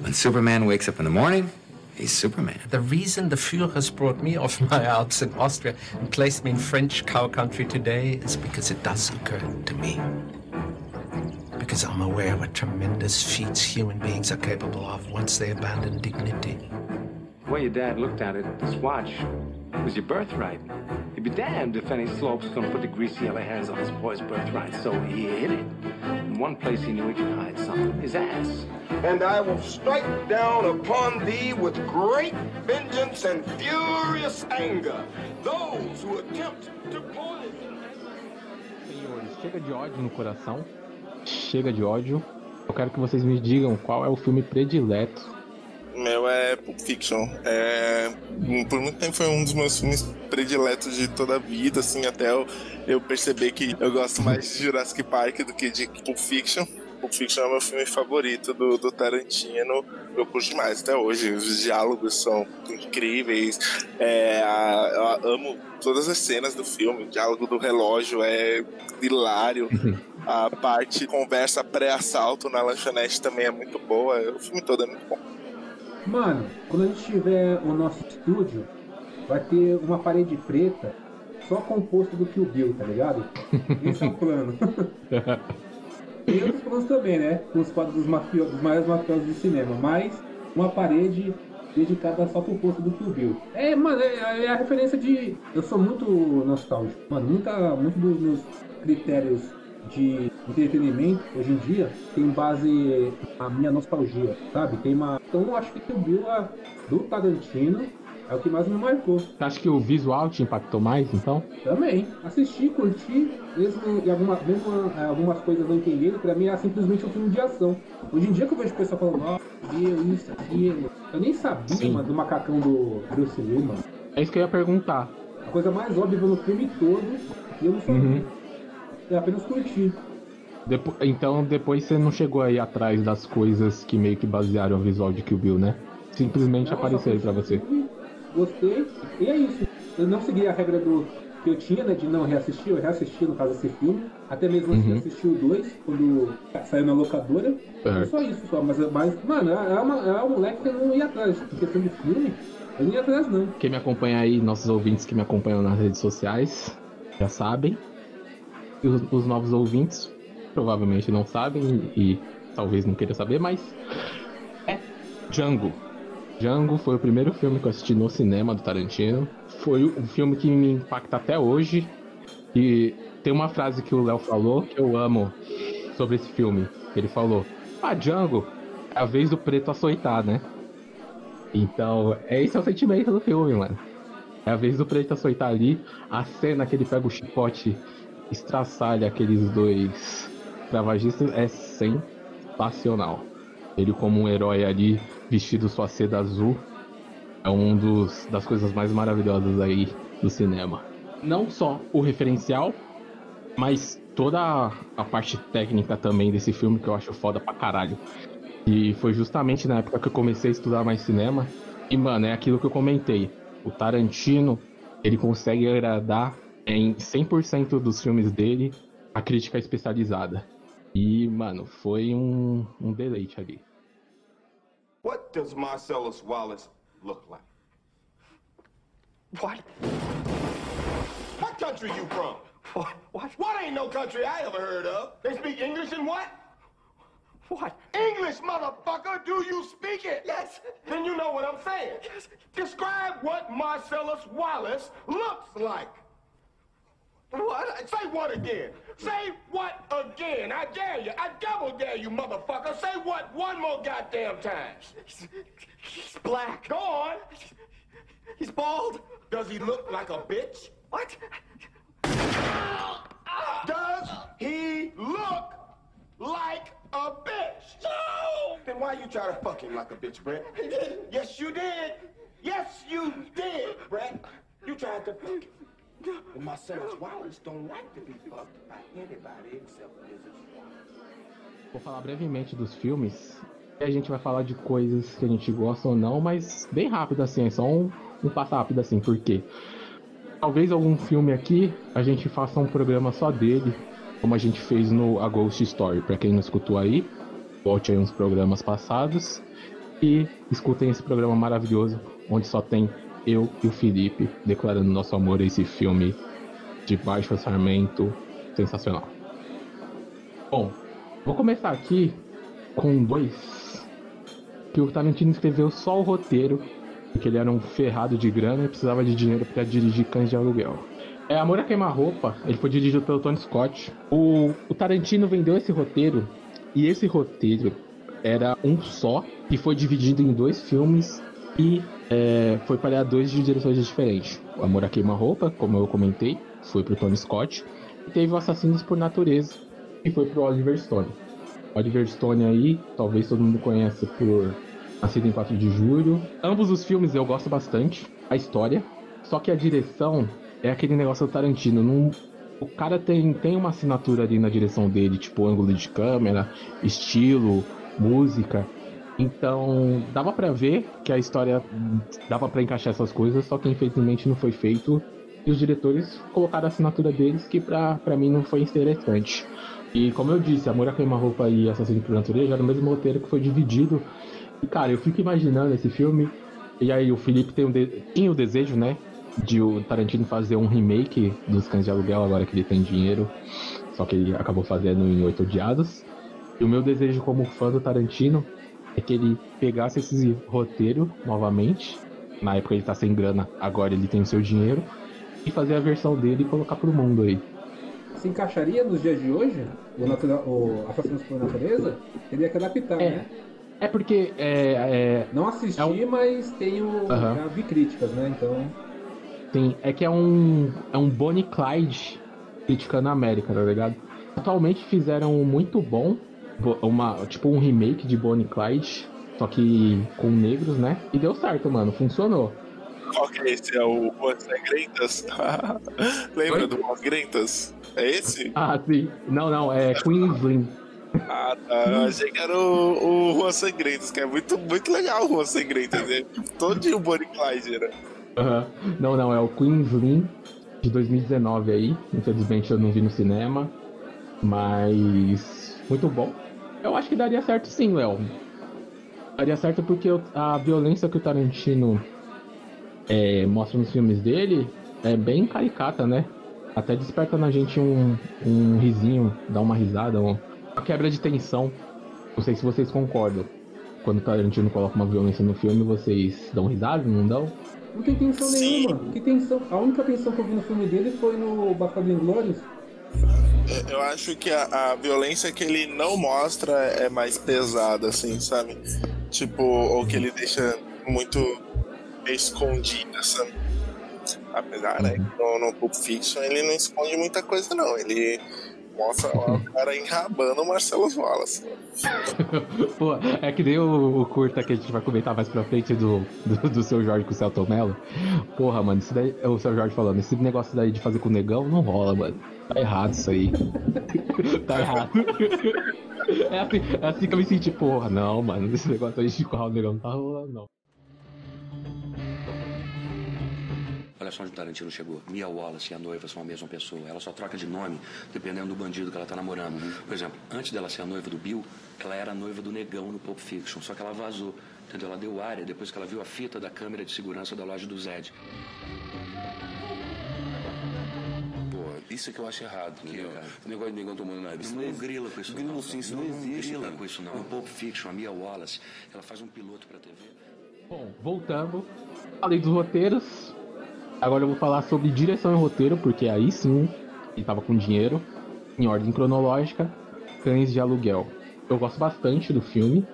When Superman wakes up in the morning, he's Superman. The reason the Führers brought me off my Alps in Austria and placed me in French cow country today is because it does occur to me. Because I'm aware of what tremendous feats human beings are capable of once they abandon dignity. The way your dad looked at it, this watch, was your birthright. He'd be damned if any slope's gonna put the greasy yellow hands on his boy's birthright, so he hid it. In one place he knew he could hide something, his ass. And I will strike down upon thee with great vengeance and furious anger those who attempt to poison. Senhores, chega de ódio no coração. Chega de ódio. Eu quero que vocês me digam qual é o filme predileto. Meu é Pulp Fiction. É, por muito tempo foi um dos meus filmes prediletos de toda a vida, assim, até eu, eu perceber que eu gosto mais de Jurassic Park do que de Pulp Fiction. Pulp Fiction é o meu filme favorito do, do Tarantino. Eu curto demais até hoje. Os diálogos são incríveis. É, a- eu amo todas as cenas do filme. O diálogo do relógio é hilário. A parte conversa pré-assalto na lanchonete também é muito boa. O filme todo é muito bom. Mano, quando a gente tiver o nosso estúdio, vai ter uma parede preta só composto do Kill Bill, tá ligado? Esse é o plano. Tem outros planos também, né? Com os quadros dos, mafio... dos maiores mafiosos do cinema, mas uma parede dedicada só pro posto do Kill Bill. É, mano, é, é a referência de. Eu sou muito nostálgico. Mano, muita, muito dos meus critérios de entretenimento hoje em dia tem base na minha nostalgia, sabe? Tem uma. Então eu acho que Kill Bill é do Tarantino é o que mais me marcou. Você acha que o visual te impactou mais, então? Também. Assisti, curti, mesmo em alguma, mesmo eh, algumas coisas não entendendo, pra mim é simplesmente um filme de ação. Hoje em dia que eu vejo o pessoal falando, ó, viu isso, aquilo. Eu nem sabia, Sim. mano, do macacão do Bruce Lee, mano. É isso que eu ia perguntar. A coisa mais óbvia no filme todo, e eu não sabia. Uhum. Eu apenas curti. Depo- então depois você não chegou aí atrás das coisas que meio que basearam o visual de Kill Bill, né? Simplesmente Não, apareceram pra você. Gostei. E é isso. Eu não segui a regra do que eu tinha, né, de não reassistir. Eu reassisti, no caso, esse filme. Até mesmo assim, Uhum. assisti o 2, quando saiu na locadora. Certo. Só isso, só. Mas, mas mano, é, uma, é um moleque que eu não ia atrás. Em questão de filme, Linha 3 não. Quem me acompanha aí, nossos ouvintes que me acompanham nas redes sociais, já sabem. E os, os novos ouvintes provavelmente não sabem e, e talvez não queiram saber, mas é Django. Django foi o primeiro filme que eu assisti no cinema do Tarantino. Foi um filme que me impacta até hoje. E tem uma frase que o Léo falou que eu amo sobre esse filme. Ele falou: Ah, Django, é a vez do preto açoitar, né? Então, é esse é o sentimento do filme, mano. É a vez do preto açoitar ali, a cena que ele pega o chicote, estraçalha aqueles dois cravagistas, é sensacional. Ele como um herói ali, vestido sua seda azul, é um dos das coisas mais maravilhosas aí do cinema. Não só o referencial, mas toda a, parte técnica também desse filme que eu acho foda pra caralho. E foi justamente na época que eu comecei a estudar mais cinema. E, mano, é aquilo que eu comentei. O Tarantino, ele consegue agradar em 100% dos filmes dele a crítica especializada. E, mano, foi um, um deleite ali. What does Marcellus Wallace look like? What? What country you from? What? What? What ain't no country I ever heard of? They speak English and what? What? English, motherfucker! Do you speak it? Yes. Then you know what I'm saying. Yes. Describe what Marcellus Wallace looks like. What? Say what again? Say what again? I dare you. I double dare you, motherfucker. Say what one more goddamn time. He's, he's black. Go on. He's bald. Does he look like a bitch? What? Does he look like a bitch? No! Then why you try to fuck him like a bitch, Brett? He did. Yes, you did. Yes, you did, Brett. You tried to fuck him. But Wallace don't like to be fucked by anybody except Mrs. Wallace. Vou falar brevemente dos filmes. E a gente vai falar de coisas que a gente gosta ou não, mas bem rápido assim, é só um, um passo rápido assim, por quê? Talvez algum filme aqui a gente faça um programa só dele, como a gente fez no A Ghost Story. Pra quem não escutou aí, volte aí uns programas passados e escutem esse programa maravilhoso, onde só tem eu e o Felipe declarando nosso amor a esse filme de baixo orçamento sensacional. Bom, vou começar aqui com dois que o Tarantino escreveu só o roteiro, porque ele era um ferrado de grana e precisava de dinheiro para dirigir Cães de Aluguel. É Amor a Queima-Roupa, ele foi dirigido pelo Tony Scott. O, o Tarantino vendeu esse roteiro, e esse roteiro era um só, e foi dividido em dois filmes, e é, foi para dois de direções diferentes. O Amor a Queima-Roupa, como eu comentei, foi pro Tony Scott, e teve o Assassinos por Natureza, que foi pro Oliver Stone. Oliver Stone aí, talvez todo mundo conheça por Nascido em 4 de Julho. Ambos os filmes eu gosto bastante, a história, só que a direção é aquele negócio do Tarantino, não, o cara tem, tem uma assinatura ali na direção dele, tipo ângulo de câmera, estilo, música. Então, dava pra ver que a história dava pra encaixar essas coisas, só que infelizmente não foi feito. E os diretores colocaram a assinatura deles, que pra mim não foi interessante. E como eu disse, Amor a Queima-Roupa e Assassino por Natureza era o mesmo roteiro que foi dividido. E cara, eu fico imaginando esse filme. E aí o Felipe tem um de... tinha o desejo, né? De o Tarantino fazer um remake dos Cães de Aluguel, agora que ele tem dinheiro. Só que ele acabou fazendo em Oito Odiados. E o meu desejo como fã do Tarantino é que ele pegasse esse roteiro novamente. Na época ele tá sem grana, agora ele tem o seu dinheiro. E fazer a versão dele e colocar pro mundo aí. Se encaixaria nos dias de hoje, o, natura, o Assassinos por Natureza, teria que adaptar, É. né? É porque é, é, Não assisti, É um- mas tenho. Aham. Já vi críticas, né? Então. Sim, é que é um. É um Bonnie Clyde criticando a América, tá ligado? Atualmente fizeram muito bom. Uma, tipo um remake de Bonnie Clyde. Só que com negros, né? E deu certo, mano. Funcionou. Qual que é esse? É o Juan Sangrentas? Lembra Oi? do Juan Sangrentas? É esse? Ah, sim. Não, não, é Queensland. Ah, tá. Eu achei que era o, o Juan Sangrentas, que é muito, muito legal o Juan Sangrentas. É todo um Bonnie Clyde, né? Aham. Não, não, é o Queensland de 2019 aí. Infelizmente eu não vi no cinema. Mas. Muito bom. Eu acho que daria certo sim, Léo. Daria certo porque a violência que o Tarantino é, mostra nos filmes dele é bem caricata, né? Até desperta na gente um, um risinho, dá uma risada, uma quebra de tensão. Não sei se vocês concordam. Quando o Tarantino coloca uma violência no filme, vocês dão risada, não dão? Não tem tensão Sim. nenhuma. Que tensão? A única tensão que eu vi no filme dele foi no Bastardo Inglórios. Eu acho que a, a violência que ele não mostra é mais pesada, assim, sabe? Tipo, ou que ele deixa muito escondida, sabe? Apesar, né, que no, no Pulp Fiction ele não esconde muita coisa, não. Ele mostra lá o cara enrabando o Marcelo Wallace. Pô, é que nem o, o curta que a gente vai comentar mais pra frente do, do, do seu Jorge com o Celton Mello. Porra, mano, isso daí, é o seu Jorge falando, esse negócio daí de fazer com o negão não rola, mano. Tá errado isso aí. tá errado. É assim, é assim que eu me senti, porra, não, mano, esse negócio aí de currar o negão não tá rolando, não. Olha só onde o Tarantino chegou. Mia Wallace e a noiva são a mesma pessoa. Ela só troca de nome dependendo do bandido que ela tá namorando. Por exemplo, antes dela ser a noiva do Bill, ela era a noiva do negão no Pulp Fiction. Só que ela vazou. Entendeu? Ela deu área depois que ela viu a fita da câmera de segurança da loja do Zed. Isso é que eu acho errado. Que o negócio de negão tomando na Não, não grila com isso Grila não. sim, isso não, não existe. grila cara. com isso não. No Pulp Fiction, a Mia Wallace, ela faz um piloto pra TV. Bom, voltando. Falei dos roteiros. Agora eu vou falar sobre direção e roteiro, porque aí sim ele tava com dinheiro. Em ordem cronológica, Cães de Aluguel. Eu gosto bastante do filme.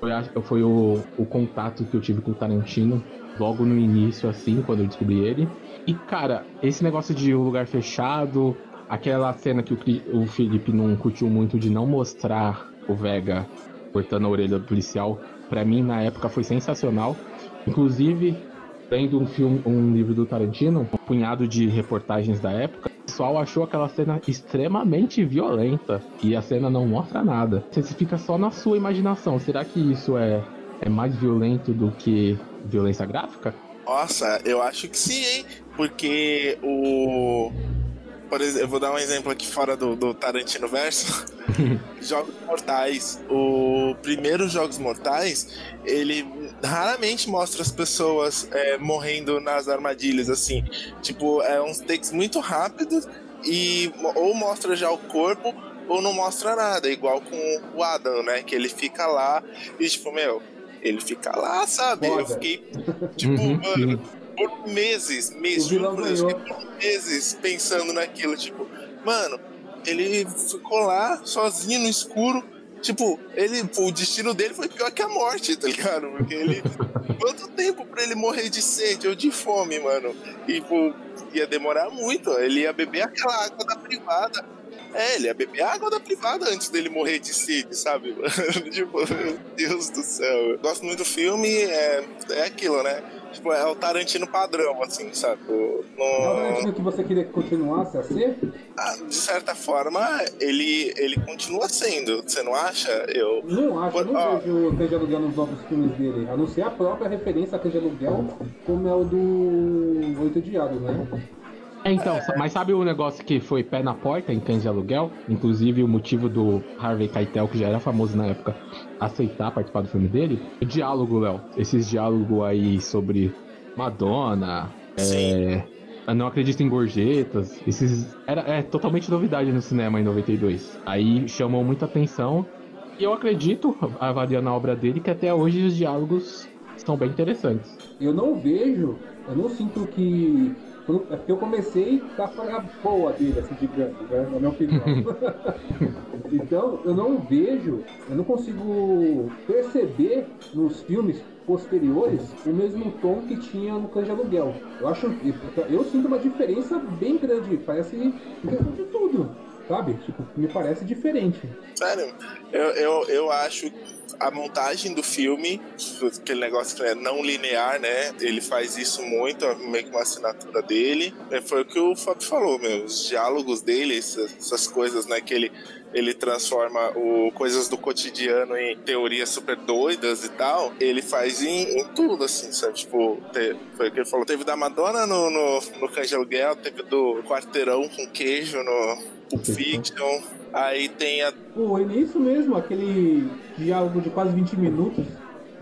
Foi, a- foi o, o contato que eu tive com o Tarantino logo no início, assim, quando eu descobri ele. E, cara, esse negócio de um lugar fechado, aquela cena que o, o Felipe não curtiu muito de não mostrar o Vega cortando a orelha do policial, pra mim na época foi sensacional. Inclusive, lendo um filme, um livro do Tarantino, um punhado de reportagens da época, o pessoal achou aquela cena extremamente violenta e a cena não mostra nada. Você fica só na sua imaginação. Será que isso é, é mais violento do que violência gráfica? Nossa, eu acho que sim, hein? Porque o. Por exemplo, eu vou dar um exemplo aqui fora do, do Tarantino verso. Jogos Mortais. O primeiro Jogos Mortais, ele raramente mostra as pessoas é, morrendo nas armadilhas, assim. Tipo, é uns takes muito rápidos e ou mostra já o corpo ou não mostra nada. Igual com o Adam, né? Que ele fica lá e, tipo, meu, ele fica lá, sabe? Eu fiquei, tipo, mano, por meses, meses, por meses pensando naquilo, tipo, mano, ele ficou lá sozinho no escuro. Tipo, ele, o destino dele foi pior que a morte, tá ligado? Porque ele. Quanto tempo pra ele morrer de sede ou de fome, mano? E, pô, ia demorar muito. Ele ia beber aquela água da privada. É, ele ia beber água da privada antes dele morrer de sede, sabe? tipo, meu Deus do céu. Eu gosto muito do filme, é, é aquilo, né? Tipo, é o Tarantino padrão, assim, sabe? O- É o no- Tarantino que você queria que continuasse a ser? ah, de certa forma, ele, ele continua sendo, você não acha? Eu. Não acho, eu não Ó, vejo o Cães de Aluguel nos novos filmes dele, a não ser a própria referência a Cães de Aluguel, como é o do Oito Diários, né? É, então, mas sabe o negócio que foi pé na porta em cães de aluguel? Inclusive o motivo do Harvey Keitel, que já era famoso na época, aceitar participar do filme dele? O diálogo, Léo. Esses diálogos aí sobre Madonna, é, eu não acredito em gorjetas. Esses era é totalmente novidade no cinema em 92. Aí chamou muita atenção. E eu acredito, avaliando a obra dele, que até hoje os diálogos são bem interessantes. Eu não vejo, eu não sinto que. É porque eu comecei com a saga boa dele, assim, digamos, né? Na minha opinião. então, eu não vejo, eu não consigo perceber nos filmes posteriores o mesmo tom que tinha no Cães de Aluguel. Eu acho, eu sinto uma diferença bem grande, parece em questão de tudo, sabe? Tipo, me parece diferente. Sério, eu, eu, eu acho a montagem do filme, aquele negócio que é não linear, né? Ele faz isso muito, é meio que uma assinatura dele. É, Foi o que o Fábio falou, meu. Os diálogos dele, essas, essas coisas, né? Que ele, ele transforma o, coisas do cotidiano em teorias super doidas e tal. Ele faz em, em tudo, assim, sabe? Tipo, te- foi o que ele falou. Teve da Madonna no, no, no de Aluguel, teve do Quarteirão com queijo no Pulp Fiction. Aí tem a Pô, é isso mesmo, aquele diálogo de quase 20 minutos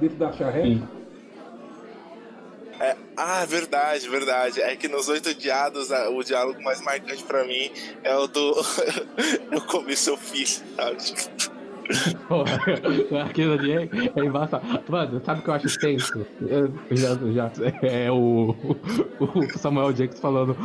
dentro da charrete. É, Ah, verdade, verdade. É que nos Oito Odiados, a- o diálogo mais marcante pra mim é o do Eu comi seu filho, sabe? Porra, aquilo ali é, é embaçado. Mano, sabe o que eu acho tenso? Já, já, é o, o Samuel Jackson falando,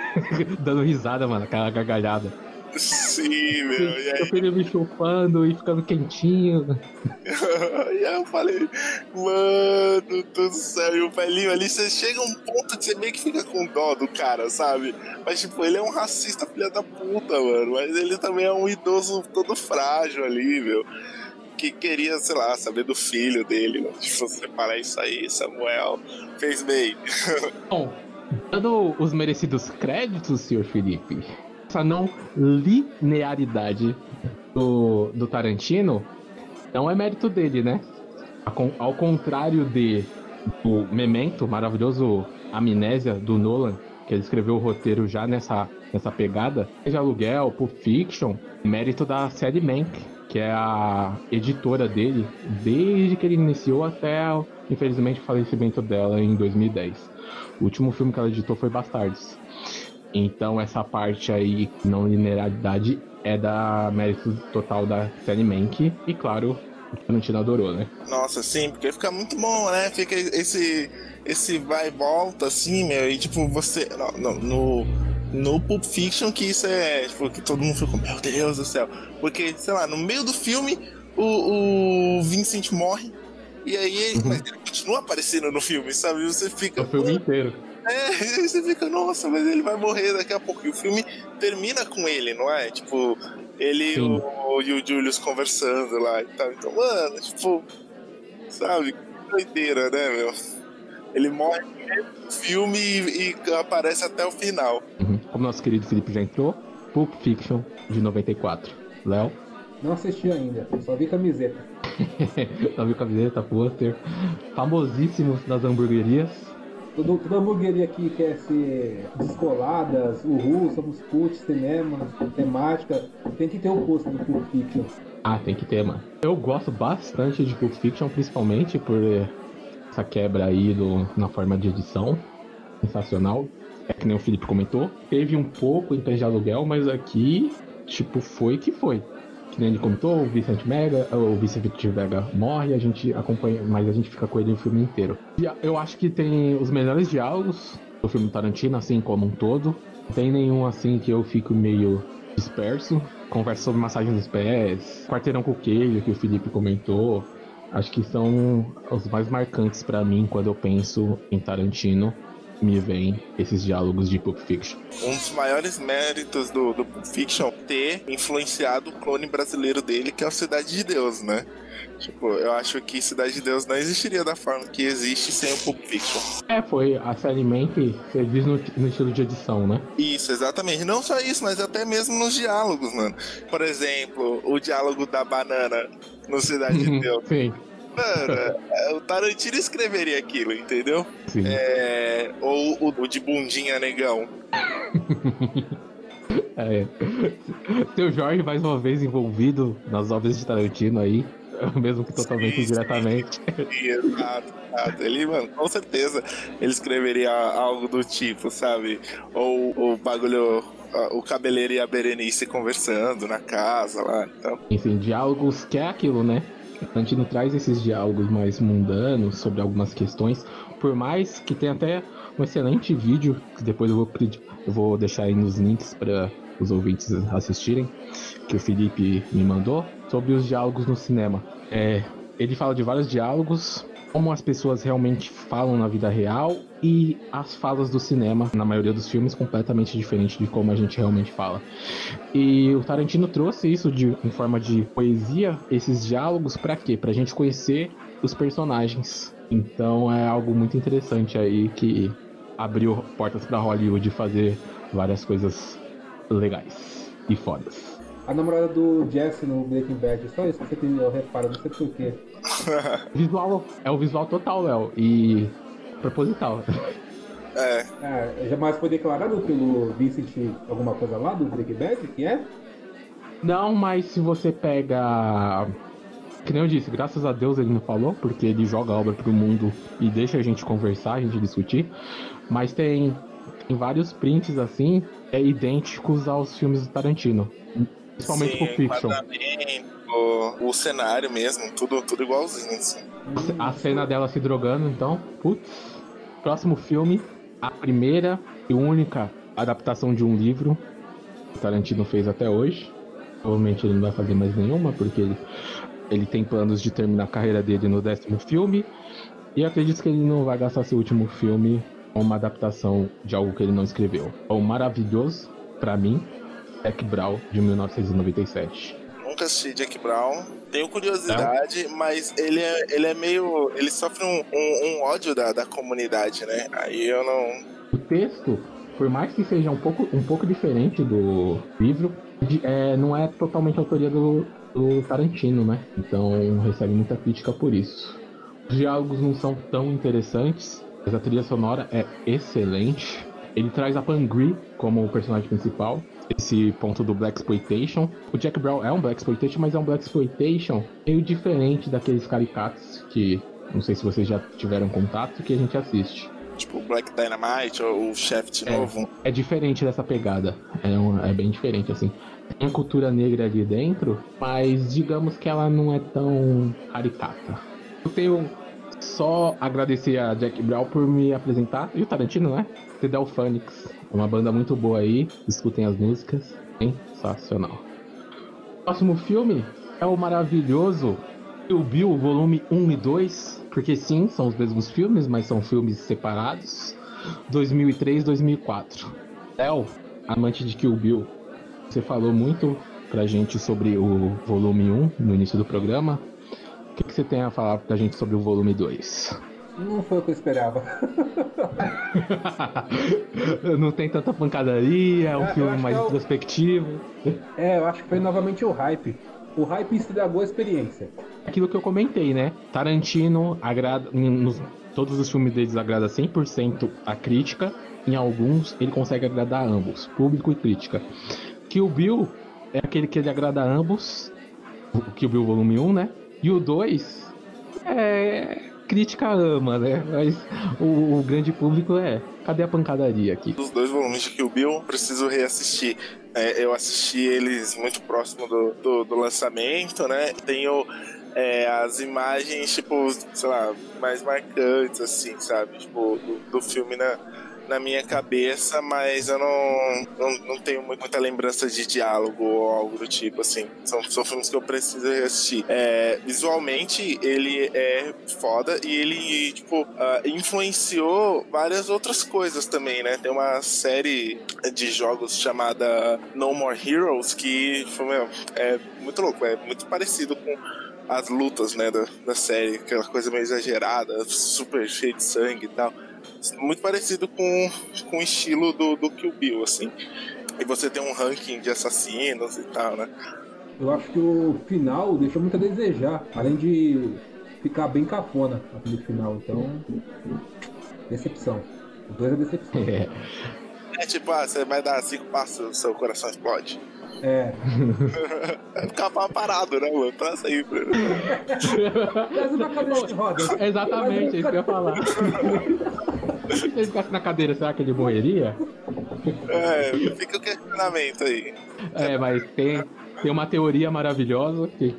dando risada, mano, aquela gargalhada. Sim, meu. E Seu aí, filho me chupando e ficando quentinho. e aí eu falei, mano do céu, e o velhinho ali, você chega a um ponto que você meio que fica com dó do cara, sabe? Mas, tipo, ele é um racista filha da puta, mano. Mas ele também é um idoso todo frágil ali, meu. Que queria, sei lá, saber do filho dele, mano. Tipo, você fala isso aí, Samuel, fez bem. Bom, dando os merecidos créditos, senhor Felipe, essa não linearidade do, do Tarantino não é mérito dele, né? Ao contrário de do Memento, maravilhoso Amnésia do Nolan, que ele escreveu o roteiro já nessa, nessa pegada, de aluguel, Pulp Fiction, mérito da série Mank, que é a editora dele, desde que ele iniciou até, infelizmente, o falecimento dela em 2010. O último filme que ela editou foi Bastardos. Então essa parte aí, não linearidade, é da mérito total da série Mank. E claro, o Tarantino adorou, né? Nossa, sim, porque fica muito bom, né? Fica esse, esse vai e volta, assim, meu, e tipo, você. No, no, no, Pulp Fiction, que isso é. Tipo, que todo mundo ficou, meu Deus do céu. Porque, sei lá, no meio do filme, o, o Vincent morre. E aí, ele, mas ele continua aparecendo no filme, sabe? Você fica. O filme inteiro. É, você fica, nossa, mas ele vai morrer daqui a pouco. E o filme termina com ele, não é? Tipo, ele e o, e o Julius conversando lá e tal. Então, mano, tipo, sabe? Que doideira, né, meu? Ele morre no filme e, e aparece até o final. Uhum. Como nosso querido Felipe já entrou, Pulp Fiction de 94. Léo? Não assisti ainda, só vi camiseta. Só viu camiseta, pôster. Famosíssimos das hamburguerias. Todo, toda hamburgueria aqui quer ser descoladas, uhul, somos cult, cinema, temática. Tem que ter o pôster do Pulp Fiction. Ah, tem que ter, mano. Eu gosto bastante de Pulp Fiction, principalmente por essa quebra aí do, na forma de edição. Sensacional. É que nem o Felipe comentou. Teve um pouco em Pés de Aluguel, mas aqui, tipo, foi que foi. Que nem ele comentou, o Vicente Mega, o Vicente Vega morre, a gente acompanha, mas a gente fica com ele o filme inteiro. E eu acho que tem os melhores diálogos do filme Tarantino, assim como um todo. Não tem nenhum assim que eu fico meio disperso. Conversa sobre massagem dos pés, quarteirão com queijo que o Felipe comentou. Acho que são os mais marcantes pra mim quando eu penso em Tarantino. Me vem esses diálogos de Pulp Fiction. Um dos maiores méritos do, do Pulp Fiction ter influenciado o clone brasileiro dele, que é o Cidade de Deus, né? Tipo, eu acho que Cidade de Deus não existiria da forma que existe sem o Pulp Fiction. É, foi a série Mank, você diz no, no estilo de edição, né? Isso, exatamente. Não só isso, mas até mesmo nos diálogos, mano. Por exemplo, o diálogo da banana no Cidade de Deus. Sim. Mano, o Tarantino escreveria aquilo, entendeu? Sim. É, ou o, o de bundinha negão. É. Seu Jorge, mais uma vez envolvido nas obras de Tarantino aí, mesmo que totalmente Sim, indiretamente. Sim, exato, exato. Ele, mano, com certeza ele escreveria algo do tipo, sabe? Ou o bagulho, o cabeleireiro e a Berenice conversando na casa lá. Então, Enfim, diálogos que é aquilo, né? Tarantino traz esses diálogos mais mundanos sobre algumas questões, por mais que tenha até um excelente vídeo, que depois eu vou, eu vou deixar aí nos links para os ouvintes assistirem, que o Felipe me mandou, sobre os diálogos no cinema. É, ele fala de vários diálogos, como as pessoas realmente falam na vida real e as falas do cinema, na maioria dos filmes, completamente diferente de como a gente realmente fala. E o Tarantino trouxe isso de, em forma de poesia, esses diálogos, pra quê? Pra gente conhecer os personagens. Então é algo muito interessante aí que abriu portas pra Hollywood fazer várias coisas legais e fodas. A namorada do Jesse no Breaking Bad, só isso que você tem, eu reparo, não sei porquê. Visual é o visual total, Léo, e proposital. É. Ah, jamais foi declarado pelo Vincent alguma coisa lá do Breaking Bad, que é? Não, mas se você pega Que nem eu disse, graças a Deus ele não falou, porque ele joga a obra pro mundo e deixa a gente conversar, a gente discutir. Mas tem, tem vários prints assim, é, idênticos aos filmes do Tarantino. Principalmente Sim, Pulp Fiction. o, o cenário mesmo, tudo, tudo igualzinho, assim. A cena dela se drogando, então, putz. Próximo filme, a primeira e única adaptação de um livro que o Tarantino fez até hoje. Provavelmente ele não vai fazer mais nenhuma, porque ele, ele tem planos de terminar a carreira dele no décimo filme. E acredito que ele não vai gastar seu último filme com uma adaptação de algo que ele não escreveu. É o maravilhoso, pra mim, Jack Brown, de 1997. Nunca assisti Jack Brown. Tenho curiosidade, mas ele é, ele é meio. Ele sofre um, um- um ódio da, da comunidade, né? Aí eu não. O texto, por mais que seja um pouco, um pouco diferente do livro, de- é, não é totalmente autoria do, do Tarantino, né? Então recebe muita crítica por isso. Os diálogos não são tão interessantes, mas a trilha sonora é excelente. Ele traz a Pangri como o personagem principal. Esse ponto do Black Exploitation. O Jack Brown é um Black Exploitation, mas é um Black Exploitation meio diferente daqueles caricatos que não sei se vocês já tiveram contato que a gente assiste. Tipo, Black Dynamite ou o Shaft novo. É diferente dessa pegada. É, um- é bem diferente, assim. Tem cultura negra ali dentro, mas digamos que ela não é tão caricata. Eu tenho só agradecer a Jack Brown por me apresentar. E o Tarantino, né? The. É uma banda muito boa aí. Escutem as músicas. Sensacional. Próximo filme é o maravilhoso Kill Bill, volume 1 e 2. Porque sim, são os mesmos filmes, mas são filmes separados. 2003, 2004. Léo, amante de Kill Bill, você falou muito pra gente sobre o volume 1 no início do programa. O que, que você tem a falar pra gente sobre o volume 2? Não foi o que eu esperava. Não tem tanta pancadaria, é um É, filme mais é introspectivo. É, eu acho que foi novamente o hype. O hype estragou a experiência. Aquilo que eu comentei, né? Tarantino agrada. Nos, todos os filmes deles agrada 100% a crítica. Em alguns, ele consegue agradar ambos, público e crítica. Kill Bill é aquele que ele agrada a ambos. O Kill Bill volume 1, né? E o 2 é. Crítica ama, né? Mas o, o grande público é. Cadê a pancadaria aqui? Dos dois volumes de Kill Bill, preciso reassistir. É, eu assisti eles muito próximo do, do, do lançamento, né? Tenho é, as imagens, tipo, sei lá, mais marcantes, assim, sabe? Tipo, do, do filme na, na minha cabeça, mas eu não, não, não tenho muita lembrança de diálogo ou algo do tipo, assim. São, são filmes que eu preciso reassistir. É, visualmente, ele é foda e ele, tipo, ah, influenciou várias outras coisas também, né? Tem uma série de jogos chamada No More Heroes que, foi, meu, é muito louco, é muito parecido com as lutas, né, da, da série, aquela coisa meio exagerada, super cheia de sangue e tal. Muito parecido com, com o estilo do, do Kill Bill, assim. E você tem um ranking de assassinos e tal, né? Eu acho que o final deixou muito a desejar, além de ficar bem cafona aquele final. Então, decepção. Os dois é decepção. É tipo, ah, você vai dar cinco passos, o seu coração explode. É. É ficar parado, né, mano? Pra sempre. Traz uma cadeira de rodas. Exatamente, é isso que eu ia falar. Se ele ficasse na cadeira, será que ele morreria? É, fica o questionamento aí. É, mas tem, tem uma teoria maravilhosa que.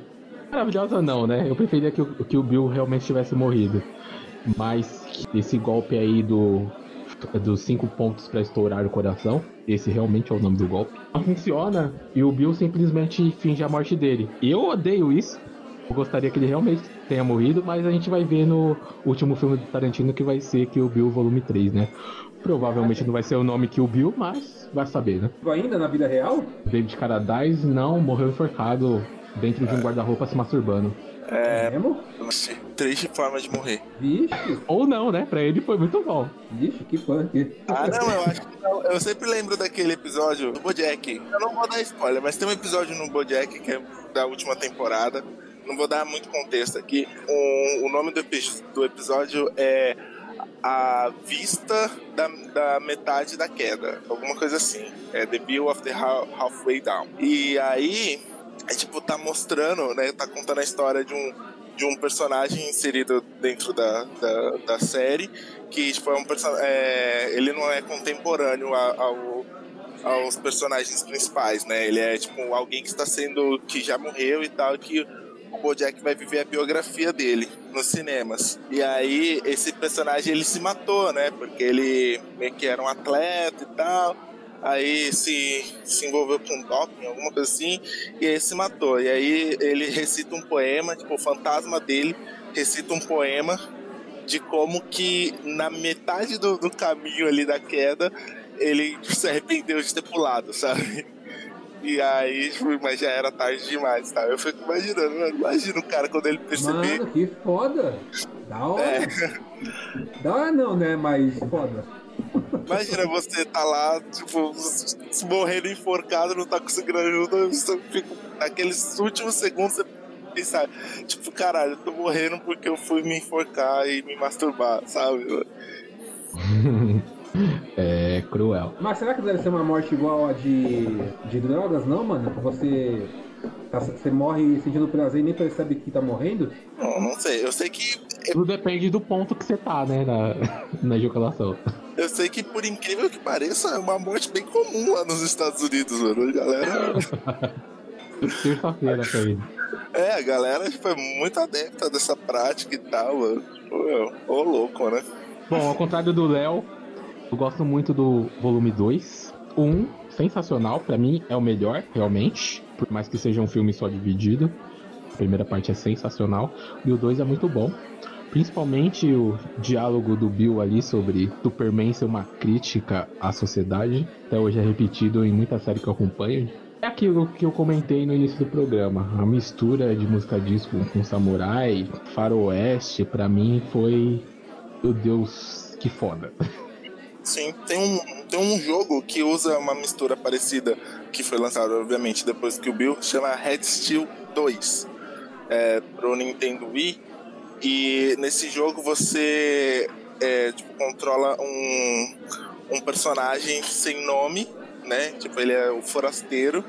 Maravilhosa não, né? Eu preferia que o, que o Bill realmente tivesse morrido. Mas esse golpe aí do. Dos cinco pontos pra estourar o coração. Esse realmente é o nome do golpe. Funciona e o Bill simplesmente finge a morte dele. Eu odeio isso. Eu gostaria que ele realmente tenha morrido, mas a gente vai ver no último filme do Tarantino que vai ser Kill Bill Volume 3, né? Provavelmente não vai ser o nome Kill Bill, mas vai saber, né? Ainda na vida real? David Carradine não morreu enforcado dentro de um guarda-roupa se masturbando. É. Nossa, triste forma de morrer. Vixe. Ou não, né? Pra ele foi muito bom. Vixe, que punk. Ah, não, eu acho que não. Eu sempre lembro daquele episódio do Bojack. Eu não vou dar spoiler, mas tem um episódio no Bojack que é da última temporada. Não vou dar muito contexto aqui. O, o nome do, do episódio é A Vista da, da Metade da Queda. Alguma coisa assim. É The View of the Half- Halfway Down. E aí é tipo, tá mostrando, né? Tá contando a história de um, de um personagem inserido dentro da, da, da série, que tipo, é um. É, ele não é contemporâneo a- ao, aos personagens principais, né? Ele é tipo alguém que está sendo. que já morreu e tal, que o Bojack vai viver a biografia dele nos cinemas. E aí esse personagem ele se matou, né? Porque ele meio que era um atleta e tal. Aí se, se envolveu com doping, alguma coisa assim, e aí se matou. E aí ele recita um poema, tipo, o fantasma dele recita um poema de como que na metade do, do caminho ali da queda ele se arrependeu de ter pulado, sabe? E aí, tipo, mas já era tarde demais, sabe? Eu fico imaginando, mano, imagina o cara quando ele perceber. Mano, que foda. Da hora. É. Da hora não, né? Mas foda. Imagina você tá lá, tipo, morrendo enforcado, não tá conseguindo ajuda, você fica naqueles últimos segundos você pensa, tipo, caralho, eu tô morrendo porque eu fui me enforcar e me masturbar, sabe? cruel. Mas será que deve ser uma morte igual a de, de drogas, não, mano? Que você, tá- você morre sentindo prazer e nem percebe que tá morrendo? Não, não sei. Eu sei que. Tudo depende do ponto que você tá, né, na, na ejaculação. Eu sei que, por incrível que pareça, é uma morte bem comum lá nos Estados Unidos, mano. A galera. Terça-feira. É, a galera tipo, é muito adepta dessa prática e tal, mano. Ô louco, né? Bom, ao contrário do Léo, eu gosto muito do volume 2. O 1, sensacional, pra mim é o melhor, realmente. Por mais que seja um filme só dividido. A primeira parte é sensacional. E o 2 é muito bom. Principalmente o diálogo do Bill ali sobre Superman ser uma crítica à sociedade. Até hoje é repetido em muita série que eu acompanho. É aquilo que eu comentei no início do programa. A mistura de música disco com samurai, faroeste, pra mim foi. Meu Deus, que foda. Sim, tem um, tem um jogo que usa uma mistura parecida, que foi lançado, obviamente, depois que o Bill, chama Red Steel 2, é, pro Nintendo Wii. E nesse jogo você é, tipo, controla um, um personagem sem nome, né? Tipo, ele é o forasteiro.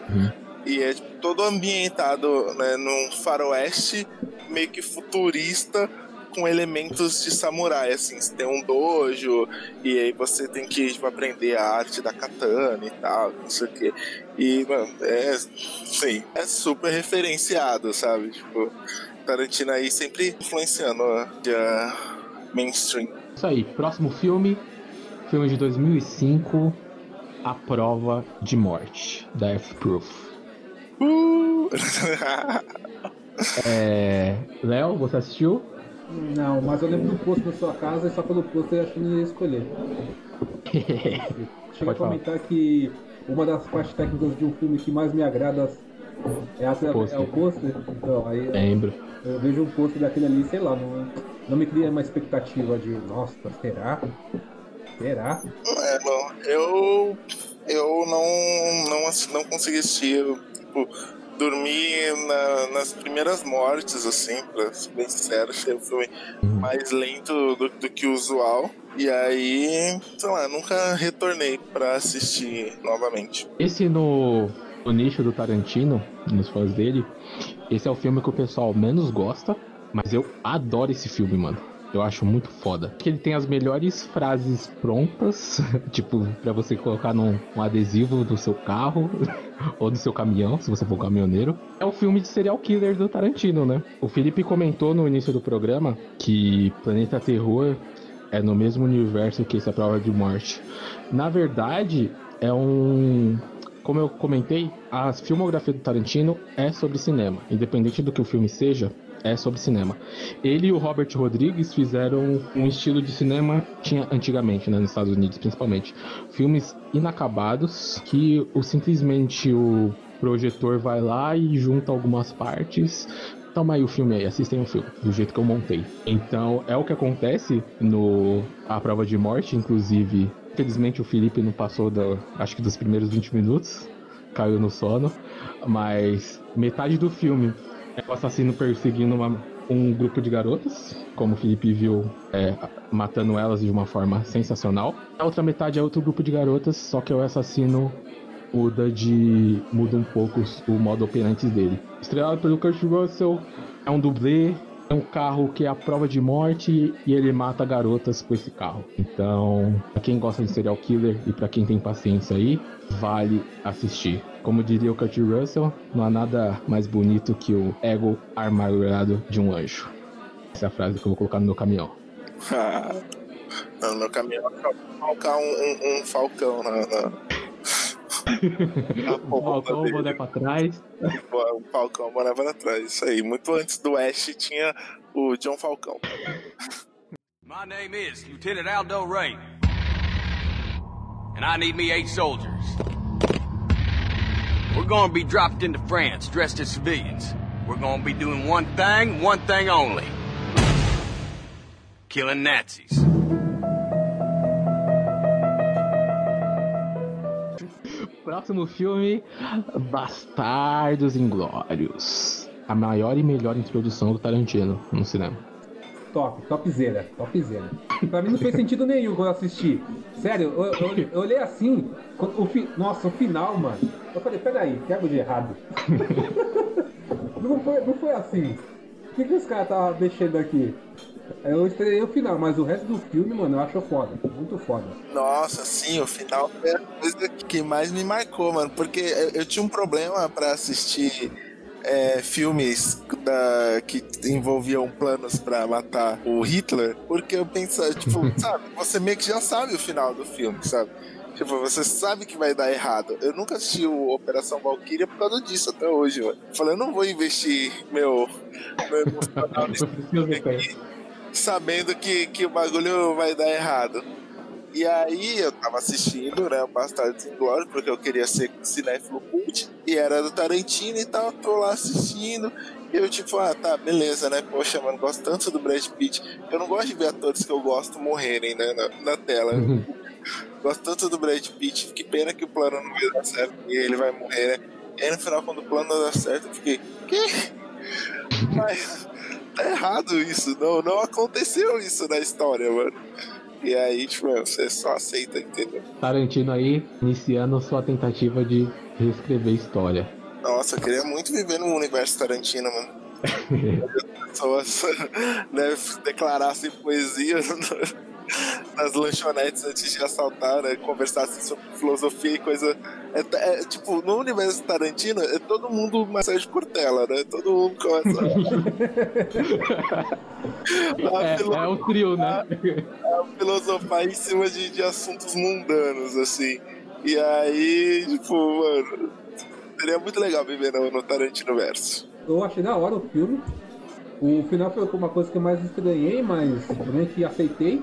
E é tipo, todo ambientado né, num faroeste meio que futurista com elementos de samurai, assim, você tem um dojo e aí você tem que tipo, aprender a arte da katana e tal, não sei o que. E, mano, é, sim, é super referenciado, sabe? Tipo, Tarantino aí sempre influenciando a, a mainstream. Isso aí, próximo filme. Filme de 2005. A Prova de Morte, da F-Proof. Uh! É. Léo, você assistiu? Não, mas eu lembro do posto na sua casa e só pelo posto eu acho que não ia escolher. Chega a comentar que uma das partes técnicas de um filme que mais me agrada é, a, Pôster. é o pôster. Então, aí eu- Lembro. eu vejo um pôster daquele ali, sei lá, não, não me cria uma expectativa de, nossa, será? Será? É, não, eu eu não não, não consegui assistir, eu, tipo, dormi na- nas primeiras mortes, assim, pra ser bem sincero, achei o filme mais lento do, do que o usual. E aí, sei lá, nunca retornei pra assistir novamente. Esse no, no nicho do Tarantino, nos fãs dele, esse é o filme que o pessoal menos gosta, mas eu adoro esse filme, mano. Eu acho muito foda. Que ele tem as melhores frases prontas, tipo, pra você colocar num um adesivo do seu carro ou do seu caminhão, se você for caminhoneiro. É o filme de serial killer do Tarantino, né? O Felipe comentou no início do programa que Planeta Terror é no mesmo universo que essa prova de morte. Na verdade, é um. Como eu comentei, a filmografia do Tarantino é sobre cinema. Independente do que o filme seja, é sobre cinema. Ele e o Robert Rodrigues fizeram um estilo de cinema tinha antigamente, né, nos Estados Unidos principalmente, filmes inacabados que o simplesmente o projetor vai lá e junta algumas partes. Toma aí o filme aí, assistem o filme, do jeito que eu montei. Então, é o que acontece no A Prova de Morte, inclusive. Infelizmente o Felipe não passou da, acho que dos primeiros 20 minutos, caiu no sono, mas metade do filme é o assassino perseguindo uma- um grupo de garotas, como o Felipe viu, é, matando elas de uma forma sensacional. A outra metade é outro grupo de garotas, só que é o assassino muda de. muda um pouco o modo operante dele. Estrelado pelo Kurt Russell, é um dublê, é um carro que é a prova de morte e ele mata garotas com esse carro. Então, pra quem gosta de serial killer e pra quem tem paciência aí, vale assistir. Como diria o Kurt Russell, não há nada mais bonito que o ego amargurado de um anjo. Essa é a frase que eu vou colocar no meu caminhão. no meu caminhão colocar um, um, um falcão na. na... o falcão, o boné pra trás. O falcão, o boné pra trás. Isso aí. Muito antes do Ash tinha o John Falcão. My name is Lieutenant Aldo Rain. And I need me eight soldiers. We're gonna be dropped into France dressed as civilians. We're gonna be doing one thing, one thing only. Killing Nazis. Próximo filme: Bastardos Inglórios. A maior e melhor introdução do Tarantino no cinema. Top, topzera, topzera. Pra mim não fez sentido nenhum quando eu assisti. Sério, eu, eu, eu olhei assim, o fi, nossa, o final, mano. Eu falei, peraí, que algo de errado. não, foi, não foi assim. O que, que os caras estavam mexendo aqui? Eu estranhei o final, mas o resto do filme, mano, eu acho foda. Muito foda. Nossa, sim, o final foi a coisa que mais me marcou, mano. Porque eu, eu tinha um problema pra assistir é, filmes da, que envolviam planos pra matar o Hitler, porque eu pensava, tipo, sabe, você meio que já sabe o final do filme, sabe? Tipo, você sabe que vai dar errado. Eu nunca assisti o Operação Valkyria por causa disso até hoje, mano. Falei, eu não vou investir meu, meu emocional nesse filme aqui, sabendo que, que o bagulho vai dar errado. E aí eu tava assistindo, né, Bastardos Inglórios, porque eu queria ser cinéfilo cult, e era do Tarantino e tal, tô lá assistindo, e eu tipo, ah, tá, beleza, né, poxa, mano, gosto tanto do Brad Pitt, eu não gosto de ver atores que eu gosto morrerem, né, na, na tela, gosto tanto do Brad Pitt, que pena que o plano não vai dar certo, e ele vai morrer, né, e aí no final, quando o plano não dá certo, eu fiquei, que? Mas tá errado isso, não, não aconteceu isso na história, mano. E aí, tipo, você só aceita, entendeu? Tarantino aí iniciando sua tentativa de reescrever história. Nossa, eu queria muito viver no universo Tarantino, mano. Pessoas né, declarassem poesia nas lanchonetes antes de assaltar, né? Conversassem sobre filosofia e coisa. É, é, tipo, no universo Tarantino, é todo mundo Sérgio Cortella, né? Todo mundo começa. é, é o trio, né? A filosofar em cima de, de assuntos mundanos, assim. E aí, tipo, mano, seria muito legal viver no, no Tarantino verso. Eu achei da hora o filme. O final foi uma coisa que eu mais estranhei, mas que aceitei.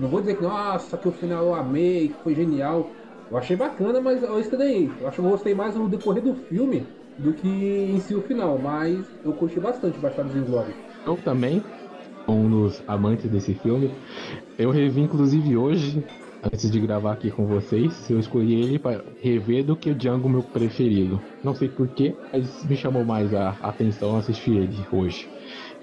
Não vou dizer que, nossa, que o final eu amei, que foi genial. Eu achei bacana, mas eu estranhei. Eu acho que eu gostei mais no decorrer do filme do que em si o final, mas eu curti bastante Bastardos Inglórios. Eu também, um dos amantes desse filme. Eu revi inclusive hoje, antes de gravar aqui com vocês, eu escolhi ele para rever do que o Django meu preferido. Não sei porquê, mas me chamou mais a atenção assistir ele hoje.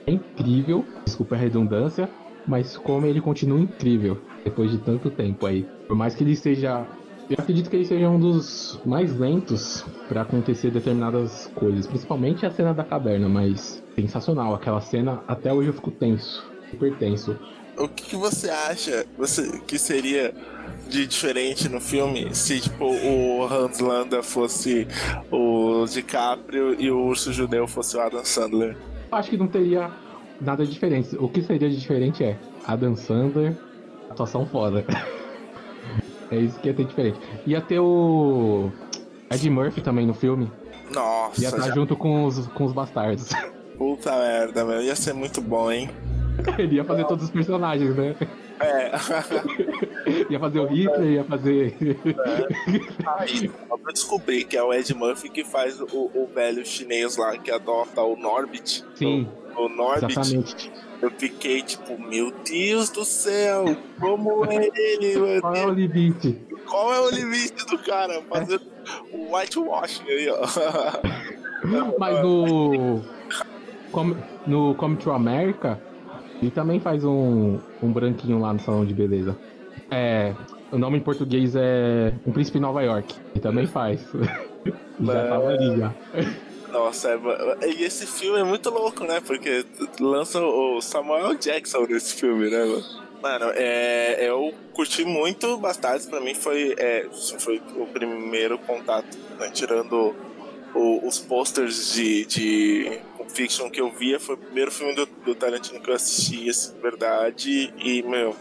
É incrível, desculpa a redundância, mas como ele continua incrível depois de tanto tempo aí. Por mais que ele seja. Eu acredito que ele seja um dos mais lentos para acontecer determinadas coisas, principalmente a cena da caverna, mas sensacional. Aquela cena, até hoje eu fico tenso, super tenso. O que, que você acha você, que seria de diferente no filme se tipo o Hans Landa fosse o DiCaprio e o urso judeu fosse o Adam Sandler? Acho que não teria nada diferente. O que seria de diferente é Adam Sandler, atuação foda. é isso que ia ter diferente. Ia ter o Ed Murphy também no filme. Nossa. Ia estar já... junto com os, com os bastardos. Puta merda, meu. Ia ser muito bom, hein? Ele ia fazer todos os personagens, né? É. ia fazer o Hitler, ia fazer. É. Aí, eu descobri que é o Ed Murphy que faz o, o velho chinês lá que adota o Norbit. Sim. O, Norbit. Exatamente. Eu fiquei tipo, meu Deus do céu, como é ele? Qual é o limite? Qual é o limite do cara? Fazendo o whitewashing aí, ó. Mas no. No Come to America, ele também faz um, um branquinho lá no salão de beleza. É. o nome em português é Um Príncipe em Nova York. E também faz. já tava ali já. Nossa, é, e esse filme é muito louco, né? Porque lança o Samuel Jackson nesse filme, né, mano? É, eu curti muito Bastardos, pra mim foi, é, foi o primeiro contato, né? Tirando o, os posters de, de fiction que eu via, foi o primeiro filme do, do Tarantino que eu assisti, assim, verdade, e, meu,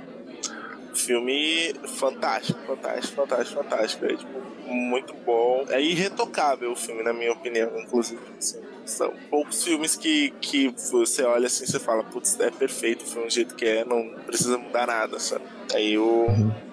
filme fantástico, fantástico, fantástico, fantástico, é, tipo, muito bom, é irretocável o filme, na minha opinião, inclusive, assim. São poucos filmes que, que você olha assim e fala, putz, é perfeito filme do jeito que é, não precisa mudar nada, sabe? Aí o,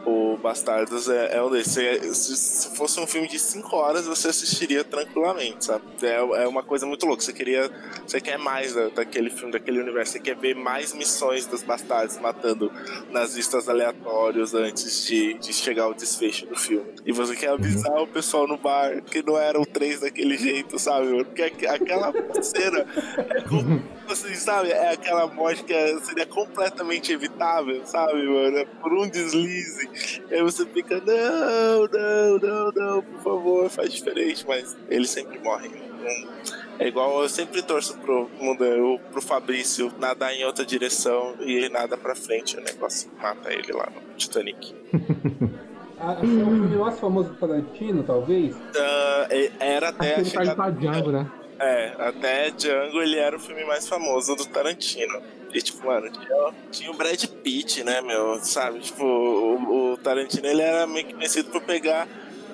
o Bastardos é, é um desses. Se, se fosse um filme de 5 horas, você assistiria tranquilamente, sabe? É, é uma coisa muito louca. Você queria. Você quer mais da, daquele filme, daquele universo. Você quer ver mais missões dos bastardos matando nazistas aleatórios antes de, de chegar ao desfecho do filme. E você quer avisar o pessoal no bar que não eram três daquele jeito, sabe? Porque aquela cena é como, assim, sabe? É aquela morte que é, seria completamente evitável, sabe, mano? É por um deslize. Aí você fica, não, não, não, não, por favor, faz diferente, mas eles sempre morrem. É igual eu sempre torço pro mundo, pro Fabrício nadar em outra direção e ele nada pra frente, o negócio mata ele lá no Titanic. Ah, é o filme mais famoso do Tarantino, talvez? Uh, era até. Aquele faz pra Django, né? É, até Django ele era o filme mais famoso do Tarantino. E, tipo, mano, tinha, tinha o Brad Pitt, né, meu? Sabe? Tipo, o, o Tarantino ele era meio que conhecido por pegar.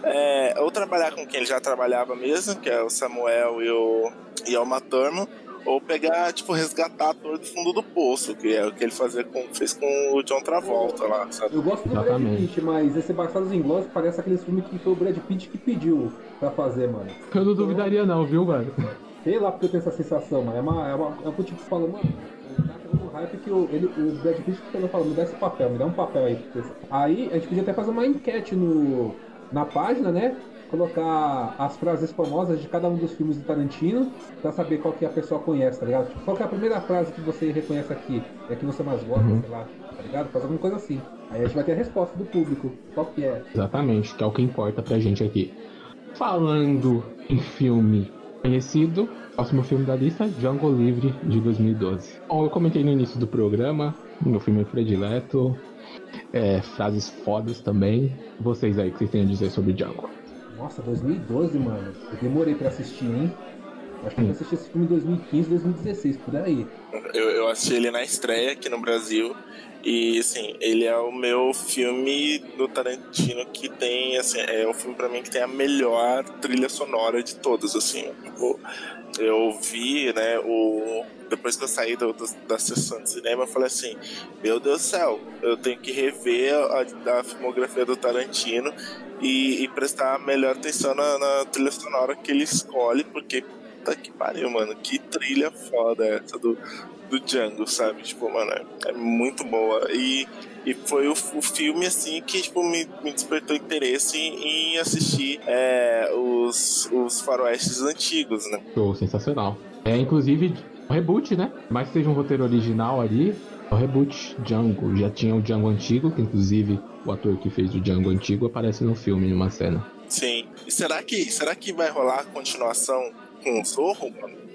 É, ou trabalhar com quem ele já trabalhava mesmo, que é o Samuel e o, e o Thurman, ou pegar, tipo, resgatar ator do fundo do poço, que é o que ele fazia com, fez com o John Travolta lá, sabe? Eu gosto do Exatamente. Brad Pitt, mas esse Bastardos Inglórios parece aquele filme que foi o Brad Pitt que pediu pra fazer, mano. Eu não duvidaria não, viu, mano? Sei lá porque eu tenho essa sensação, mano. É, uma, é, uma, é um tipo que fala, mano, hype que o, ele, o Brad Pitt e falou, me dá esse papel, me dá um papel aí. Aí a gente podia até fazer uma enquete no, na página, né? Colocar as frases famosas de cada um dos filmes do Tarantino pra saber qual que a pessoa conhece, tá ligado? Tipo, qual que é a primeira frase que você reconhece aqui? É que você mais gosta, Uhum. sei lá, tá ligado? Faz alguma coisa assim. Aí a gente vai ter a resposta do público. Qual que é? Exatamente, que é o que importa pra gente aqui. Falando em filme conhecido, próximo filme da lista, Django Livre, de 2012. Bom, eu comentei no início do programa, meu filme predileto, é, frases fodas também. Vocês aí, o que vocês têm a dizer sobre Django? Nossa, 2012, mano. Eu demorei pra assistir, hein? Acho que eu assisti esse filme em 2015, 2016, por aí. Eu, eu assisti ele na estreia aqui no Brasil. E, assim, ele é o meu filme do Tarantino que tem, assim, é um filme pra mim que tem a melhor trilha sonora de todos, assim. Eu vi, né, o... Depois que eu saí do, do, da sessão de cinema, eu falei assim, meu Deus do céu, eu tenho que rever a, a filmografia do Tarantino e, e prestar melhor atenção na, na trilha sonora que ele escolhe, porque puta que pariu, mano. Que trilha foda essa do, do Django, sabe? Tipo, mano, é, é muito boa. E, e foi o, o filme, assim, que tipo, me, me despertou interesse em, em assistir é, os, os faroestes antigos, né? Show, sensacional. É, inclusive, o reboot, né? Mais que seja um roteiro original ali, é o reboot Django. Já tinha o Django antigo, que inclusive o ator que fez o Django antigo aparece no filme, numa cena. Sim. E será que, será que vai rolar a continuação com o Zorro, mano?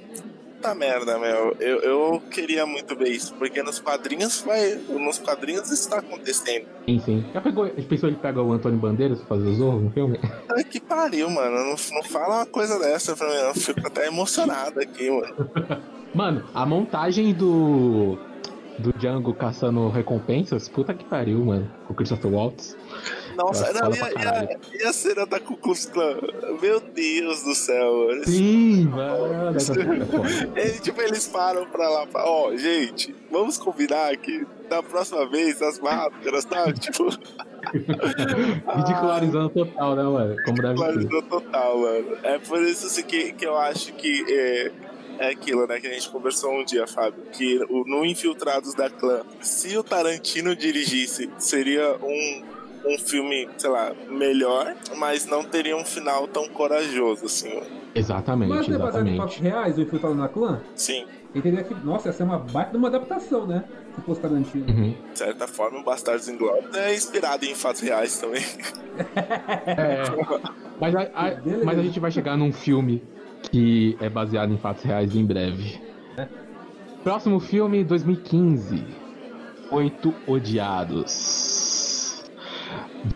Puta merda, meu. Eu, eu queria muito ver isso, porque nos quadrinhos vai. Nos quadrinhos isso tá acontecendo. Sim, sim. Já pegou, pensou ele pega o Antônio Bandeiras pra fazer o Zorro no filme? Que pariu, mano. Não, não fala uma coisa dessa pra mim, eu fico até emocionado aqui, mano. Mano, a montagem do. Do Django caçando recompensas, puta que pariu, mano. Com o Christopher Waltz. Nossa, não, e, a, e, a, cena da Ku Klux Klan? Meu Deus do céu. Sim, mano. É. Ele, tipo, eles param pra lá, pra, ó, gente, vamos combinar que da próxima vez as máscaras, tá? Tipo, Ridicularizando total, né, mano? Como deve ser. ridicularizou total, mano. É por isso assim, que, que eu acho que é, é aquilo, né, que a gente conversou um dia, Fábio, que o, no Infiltrados da Clã, se o Tarantino dirigisse, seria um, um filme, sei lá, melhor, mas não teria um final tão corajoso, assim. Exatamente, Mas não é baseado em exatamente. fatos reais, o Infiltrado na Clã? Sim. Entenderia que, nossa, essa é uma baita de uma adaptação, né? se fosse Tarantino. Uhum. De certa forma, o Bastardos Inglórios é inspirado em fatos reais também. É, mas, a, a- mas a gente vai chegar num filme que é baseado em fatos reais em breve. Próximo filme, 2015. Oito Odiados.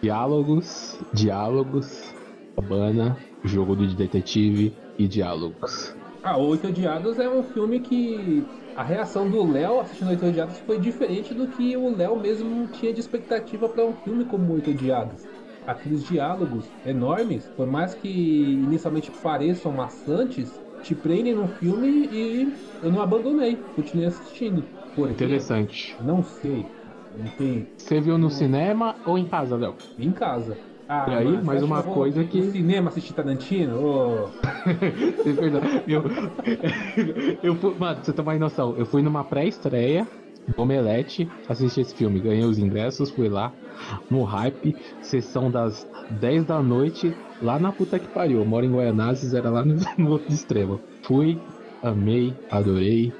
Diálogos, diálogos, cabana, jogo do detetive e diálogos. Ah, Oito Odiados é um filme que a reação do Léo assistindo Oito Odiados foi diferente do que o Léo mesmo tinha de expectativa para um filme como Oito Odiados. Aqueles diálogos enormes, por mais que inicialmente pareçam maçantes, te prendem no filme e eu não abandonei, continuei assistindo. Interessante. Não sei. Não tem. Você viu no cinema ou em casa, Léo? Em casa. Ah, E aí, mano, mais uma que coisa que- No cinema assistir Tarantino? Verdade. Eu, eu fui, mano, você tomar uma noção, eu fui numa pré-estreia Omelete assistir esse filme. Ganhei os ingressos, fui lá no hype, sessão das 10 da noite, lá na puta que pariu. Eu moro em Guaianazes, era lá no, no outro extremo. Fui, amei, adorei.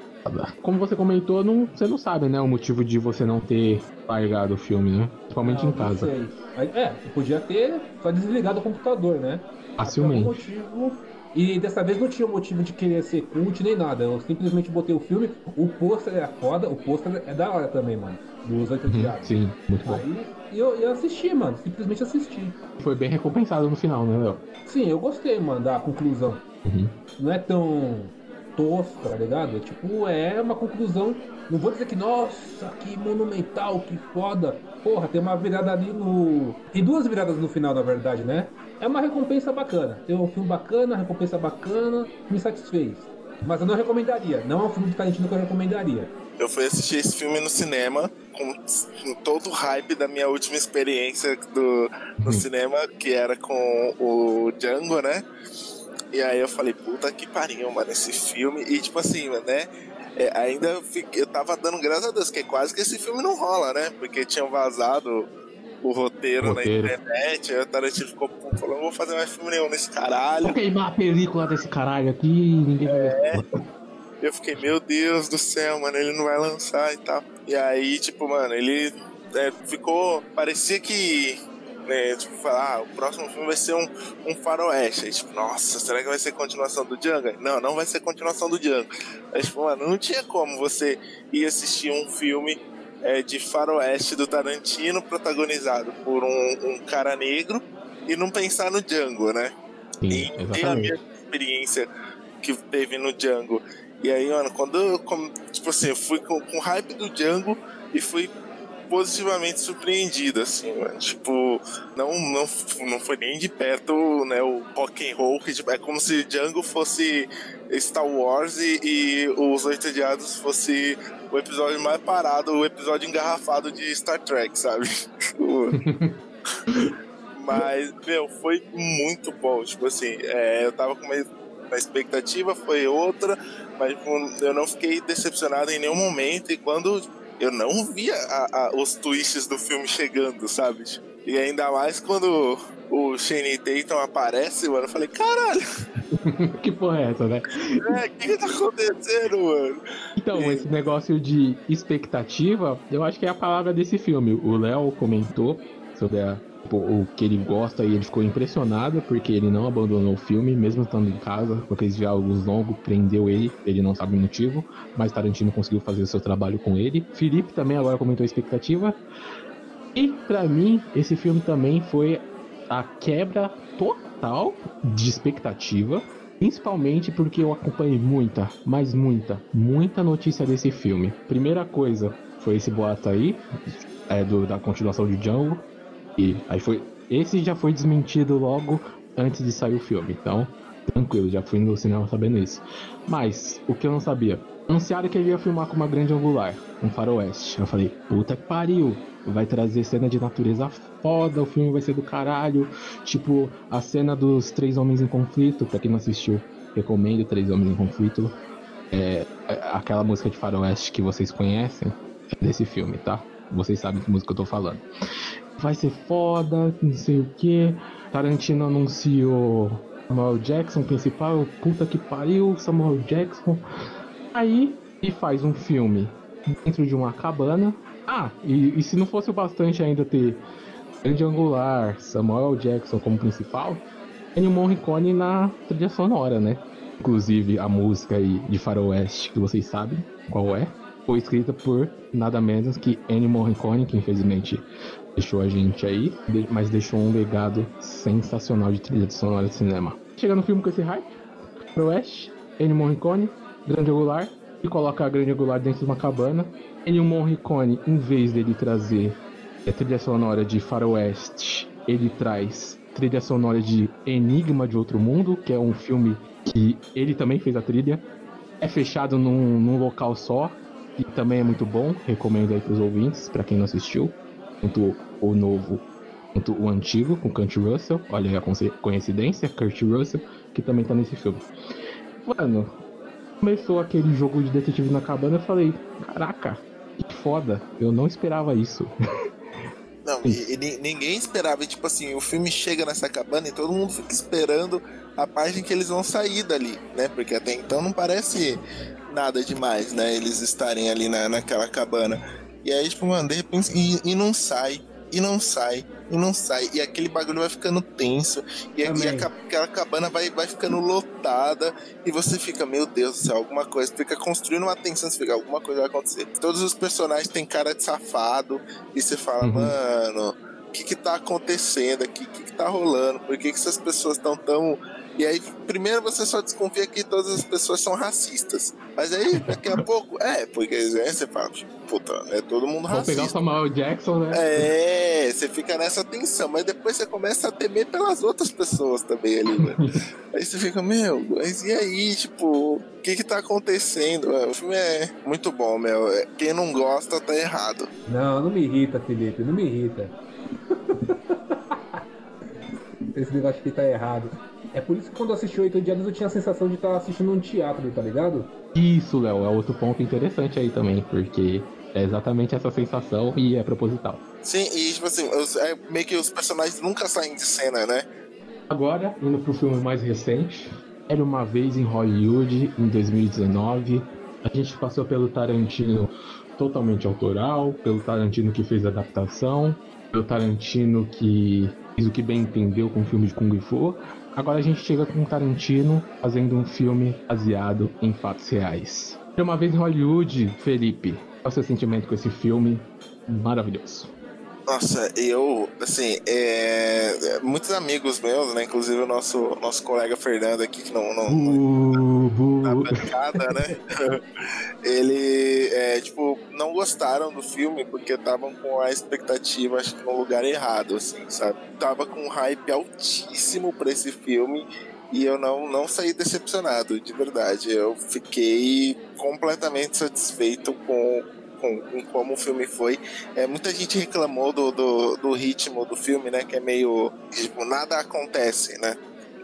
Como você comentou, não, você não sabe, né, o motivo de você não ter largado o filme, né? Principalmente não, em casa. Não sei. É, eu podia ter só desligado o computador, né? Facilmente. Por motivo. E dessa vez não tinha motivo de querer ser cult nem nada. Eu simplesmente botei o filme. O pôster é foda, o pôster é da hora também, mano. Dos oito Uhum, diabos. sim, muito bom. Aí e eu, eu assisti, mano. Simplesmente assisti. Foi bem recompensado no final, né, Léo? Sim, eu gostei, mano, da conclusão. Uhum. Não é tão tosco, tá ligado? É tipo, é uma conclusão. Não vou dizer que, nossa, que monumental, que foda. Porra, tem uma virada ali no. Tem duas viradas no final, na verdade, né? É uma recompensa bacana. Tem um filme bacana, recompensa bacana, me satisfez. Mas eu não recomendaria. Não é um filme de Tarantino que eu recomendaria. Eu fui assistir esse filme no cinema com, com todo o hype da minha última experiência do, no cinema, que era com o Django, né? E aí eu falei, puta que pariu, mano, esse filme. E tipo assim, né? é, ainda fiquei- eu tava dando graças a Deus, que quase que esse filme não rola, né? Porque tinham vazado o roteiro, Roteiro. na internet. Aí o Tarantino ficou pô, falando, não vou fazer mais filme nenhum nesse caralho. Vou queimar a película desse caralho aqui ninguém vai ver. Eu fiquei, meu Deus do céu, mano, ele não vai lançar e tal. E aí, tipo, mano, ele é, ficou. Parecia que. Né, tipo, falar, ah, o próximo filme vai ser um, um faroeste. Aí, tipo, nossa, será que vai ser continuação do Django? Não, não vai ser continuação do Django. Aí, tipo, mano, não tinha como você ir assistir um filme é, de faroeste do Tarantino protagonizado por um, um cara negro e não pensar no Django, né? Sim, e tem a minha experiência que teve no Django. E aí, mano, quando eu, como, tipo assim, eu fui com, com hype do Django e fui positivamente surpreendido, assim, mano. Tipo, não, não, não foi nem de perto, né, o rock and roll, que tipo, é como se Django fosse Star Wars e, e os Oito Odiados fosse o episódio mais parado, o episódio engarrafado de Star Trek, sabe? Mas, meu, foi muito bom. Tipo assim, é, eu tava com uma, uma expectativa, foi outra, mas tipo, eu não fiquei decepcionado em nenhum momento. E quando eu não via a- a- os twists do filme chegando, sabe? E ainda mais quando o Shane Tatum aparece, mano, eu falei, caralho, que porra é essa, né? é, o que, que tá acontecendo, mano? Então, esse negócio de expectativa, eu acho que é a palavra desse filme. O Léo comentou sobre a- o que ele gosta e ele ficou impressionado porque ele não abandonou o filme, mesmo estando em casa, com aqueles diálogos longos, prendeu ele, ele não sabe o motivo, mas Tarantino conseguiu fazer o seu trabalho com ele. Felipe também agora comentou a expectativa. E pra mim, esse filme também foi a quebra total de expectativa. Principalmente porque eu acompanhei muita, mas muita, muita notícia desse filme. Primeira coisa foi esse boato aí, é, do, da continuação de Django. E aí foi. Esse já foi desmentido logo antes de sair o filme. Então, tranquilo, já fui no cinema sabendo isso. Mas, o que eu não sabia? Anunciaram que ele ia filmar com uma grande angular, um faroeste. Eu falei, puta que pariu. Vai trazer cena de natureza foda, o filme vai ser do caralho. Tipo, a cena dos três homens em conflito, pra quem não assistiu, recomendo Três Homens em Conflito. É, aquela música de faroeste que vocês conhecem é desse filme, tá? Vocês sabem que música eu tô falando. Vai ser foda, não sei o que. Tarantino anunciou Samuel Jackson principal, puta que pariu, Samuel Jackson. Aí, e faz um filme dentro de uma cabana. Ah, e, e se não fosse o bastante ainda ter Grande Angular, Samuel Jackson como principal, Ennio Morricone na trilha sonora, né? Inclusive a música aí de Faroeste, que vocês sabem qual é, foi escrita por nada menos que Ennio Morricone, que infelizmente deixou a gente aí, mas deixou um legado sensacional de trilha sonora de cinema. Chega no filme com esse hype, Faroeste, Ennio Morricone, Grande Angular, e coloca a Grande Angular dentro de uma cabana. Ennio Morricone, em vez dele trazer a trilha sonora de Faroeste, ele traz trilha sonora de Enigma de Outro Mundo, que é um filme que ele também fez a trilha. É fechado num, num local só, e também é muito bom. Recomendo aí pros ouvintes, para quem não assistiu. Tanto o novo quanto o antigo, com Kurt Russell. Olha aí a coincidência, Kurt Russell, que também tá nesse filme. Mano, começou aquele jogo de detetive na cabana, eu falei, caraca, que foda, eu não esperava isso. Não, e, e, ninguém esperava, tipo assim, o filme chega nessa cabana e todo mundo fica esperando a parte em que eles vão sair dali, né? Porque até então não parece nada demais, né? Eles estarem ali na, naquela cabana. E aí, tipo, mano, de repente, e, e não sai, e não sai, e não sai. E aquele bagulho vai ficando tenso. E, e a, aquela cabana vai, vai ficando lotada. E você fica, meu Deus do céu, alguma coisa. Fica construindo uma tensão, você fica, alguma coisa vai acontecer. Todos os personagens têm cara de safado. E você fala, uhum. mano, o que que tá acontecendo aqui? O que que tá rolando? Por que que essas pessoas estão tão e aí, primeiro você só desconfia que todas as pessoas são racistas. Mas aí, daqui a pouco, é, porque aí você fala, tipo, puta, é todo mundo racista. Vou pegar o Samuel Jackson, né? É, você fica nessa tensão, mas depois você começa a temer pelas outras pessoas também ali, né? aí você fica, meu, mas e aí, tipo, o que que tá acontecendo? O filme é muito bom, meu. Quem não gosta tá errado. Não, não me irrita, Felipe, não me irrita. Esse negócio que tá errado. É por isso que quando eu assisti Oito Dias eu tinha a sensação de estar assistindo um teatro, tá ligado? Isso, Léo, é outro ponto interessante aí também, porque é exatamente essa sensação e é proposital. Sim, e tipo assim, os, é meio que os personagens nunca saem de cena, né? Agora, indo pro filme mais recente, Era Uma Vez em Hollywood, em 2019. A gente passou pelo Tarantino totalmente autoral, pelo Tarantino que fez a adaptação, pelo Tarantino que fez o que bem entendeu com o filme de Kung Fu, Agora a gente chega com Tarantino fazendo um filme baseado em fatos reais. Uma vez em Hollywood, Felipe, qual é o seu sentimento com esse filme maravilhoso? Nossa, eu, assim, é, muitos amigos meus, né, inclusive o nosso, nosso colega Fernando aqui, que não, não, uh, na bancada, né, ele, é, tipo, não gostaram do filme porque estavam com a expectativa, acho que no lugar errado, assim, sabe? Tava com um hype altíssimo pra esse filme e eu não, não saí decepcionado, de verdade. Eu fiquei completamente satisfeito com com, com, como o filme foi. É, muita gente reclamou do, do, do, ritmo do filme, né? Que é meio. Tipo, nada acontece, né?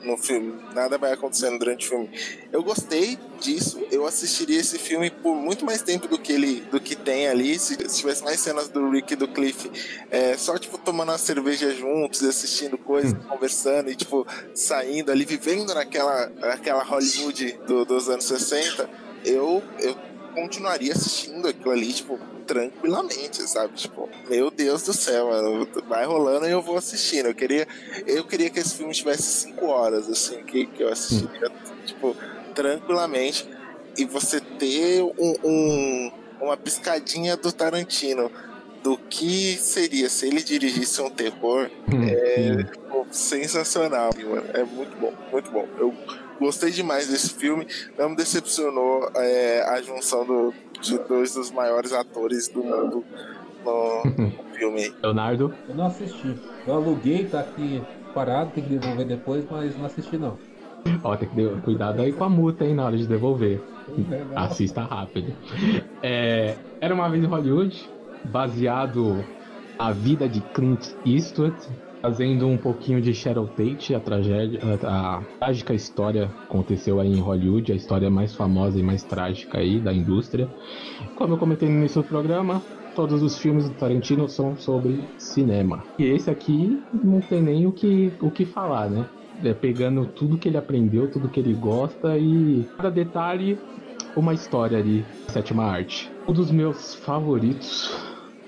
No filme, nada vai acontecendo durante o filme. Eu gostei disso, eu assistiria esse filme por muito mais tempo do que ele do que tem ali. Se, se tivesse mais cenas do Rick e do Cliff, é, só tipo tomando uma cerveja juntos, assistindo coisas, hum. conversando e tipo saindo ali, vivendo naquela, naquela Hollywood do, dos anos 60, eu, eu continuaria assistindo aquilo ali, tipo, tranquilamente, sabe? Tipo, meu Deus do céu, mano, vai rolando e eu vou assistindo. Eu queria, eu queria que esse filme tivesse cinco horas, assim, que, que eu assistiria, tipo, tranquilamente. E você ter um, um, uma piscadinha do Tarantino do que seria se ele dirigisse um terror hum, é tipo, sensacional, mano. É muito bom, muito bom. Eu Gostei demais desse filme. Não me decepcionou é, a junção do, de dois dos maiores atores do mundo no, filme. Leonardo? Eu não assisti. Eu aluguei, tá aqui parado, tem que devolver depois, mas não assisti não. Ó, tem que ter cuidado aí com a multa aí na hora de devolver. É, Assista rápido. É, era uma vez em Hollywood, baseado a vida de Clint Eastwood, Trazendo um pouquinho de Cheryl Tate, a tragédia, a, a, trágica história aconteceu aí em Hollywood, a história mais famosa e mais trágica aí da indústria. Como eu comentei no início do programa, todos os filmes do Tarantino são sobre cinema. E esse aqui não tem nem o que, o que falar, né? É pegando tudo que ele aprendeu, tudo que ele gosta e cada detalhe uma história ali, sétima arte. Um dos meus favoritos,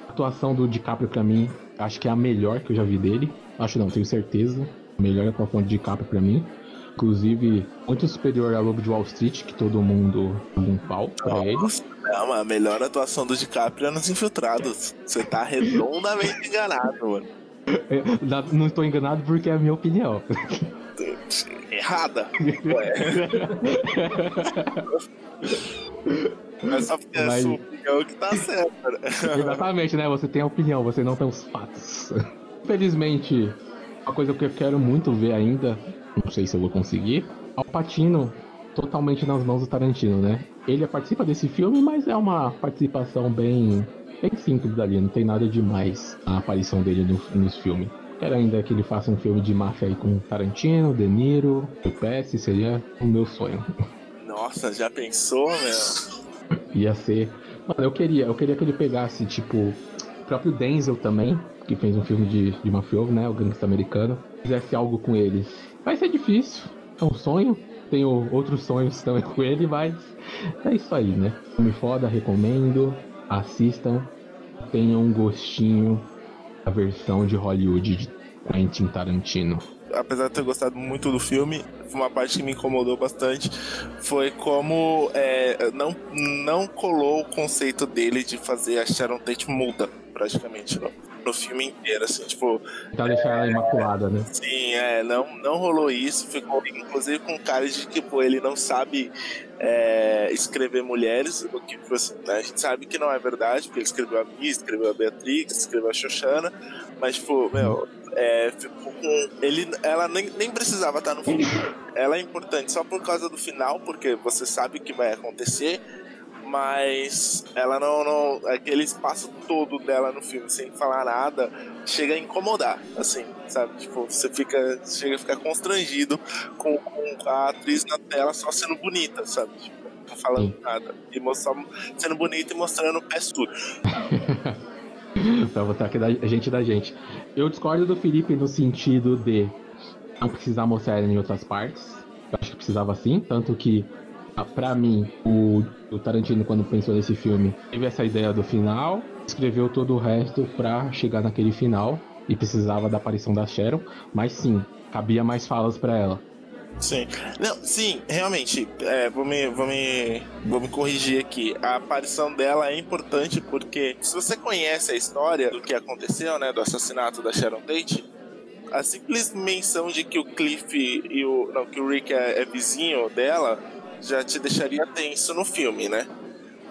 a atuação do DiCaprio pra mim, acho que é a melhor que eu já vi dele. Acho não, tenho certeza. A melhor atuação de DiCaprio pra mim. Inclusive, muito superior a Lobo de Wall Street, que todo mundo dá um pau pra ele. Não, a melhor atuação do DiCaprio é nos Infiltrados. Você tá redondamente enganado, mano. É, dá- Não estou enganado porque é a minha opinião. Errada. Ué. Mas só porque é Mas- sua opinião que tá certa. né? Exatamente, né? Você tem a opinião, você não tem os fatos. Infelizmente, uma coisa que eu quero muito ver ainda, não sei se eu vou conseguir, Alpatino totalmente nas mãos do Tarantino, né? Ele participa desse filme, mas é uma participação bem, bem simples ali, não tem nada demais a aparição dele no, nos filmes. Quero ainda que ele faça um filme de máfia aí com Tarantino, De Niro, o PS, seria o meu sonho. Nossa, já pensou, meu? Ia ser. Mano, eu queria, eu queria que ele pegasse, tipo, o próprio Denzel também, que fez um filme de, de mafioso, né? O gangsta americano. Fizesse algo com eles. Vai ser difícil, é um sonho. Tenho outros sonhos também com ele, mas é isso aí, né? Filme foda, recomendo. Assistam. Tenham um gostinho da versão de Hollywood de Quentin Tarantino. apesar de ter gostado muito do filme, uma parte que me incomodou bastante foi como é, não, não colou o conceito dele de fazer a Sharon Tate muda, praticamente, no, no filme inteiro, assim, tipo... Pra deixar ela imaculada, né? Sim, é, não, não rolou isso, ficou inclusive com cara de que, pô, ele não sabe é, escrever mulheres, o que assim, né, a gente sabe que não é verdade, porque ele escreveu a Mia, escreveu a Beatrix, escreveu a Xoxana, mas, tipo, meu, é, ficou com. Ele, ela nem, nem precisava estar no filme. Ela é importante só por causa do final, porque você sabe o que vai acontecer, mas ela não, não. Aquele espaço todo dela no filme, sem falar nada, chega a incomodar, assim, sabe? Tipo, você fica. Chega a ficar constrangido com, com a atriz na tela só sendo bonita, sabe? Tipo, não falando nada. E só sendo bonita e mostrando o pé sujo. pra botar aqui da gente da gente. Eu discordo do Felipe no sentido de não precisar mostrar ela em outras partes. Eu acho que precisava sim, tanto que ah, pra mim o, o Tarantino quando pensou nesse filme teve essa ideia do final, escreveu todo o resto pra chegar naquele final e precisava da aparição da Sharon, mas sim, cabia mais falas pra ela. Sim. Não, sim, realmente, é, vou, me, vou, me, vou me corrigir aqui. A aparição dela é importante porque se você conhece a história do que aconteceu, né, do assassinato da Sharon Tate, a simples menção de que o Cliff e o. Não, que o Rick é, é vizinho dela já te deixaria tenso no filme, né?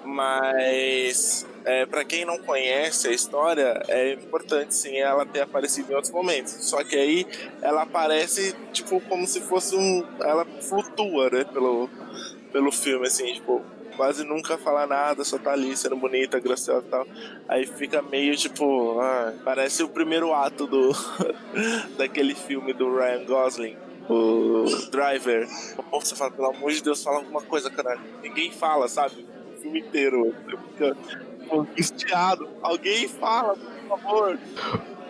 Mas é, para quem não conhece a história, é importante sim ela ter aparecido em outros momentos. Só que aí ela aparece tipo como se fosse um, ela flutua, né, pelo pelo filme assim, tipo quase nunca fala nada, só tá ali sendo bonita, graciosa e tal. Aí fica meio tipo, ah, parece o primeiro ato do daquele filme do Ryan Gosling. O Driver. Pô, você fala, pelo amor de Deus, fala alguma coisa, caralho. Ninguém fala, sabe? O filme inteiro. Fica pô, angustiado. Alguém fala, por favor.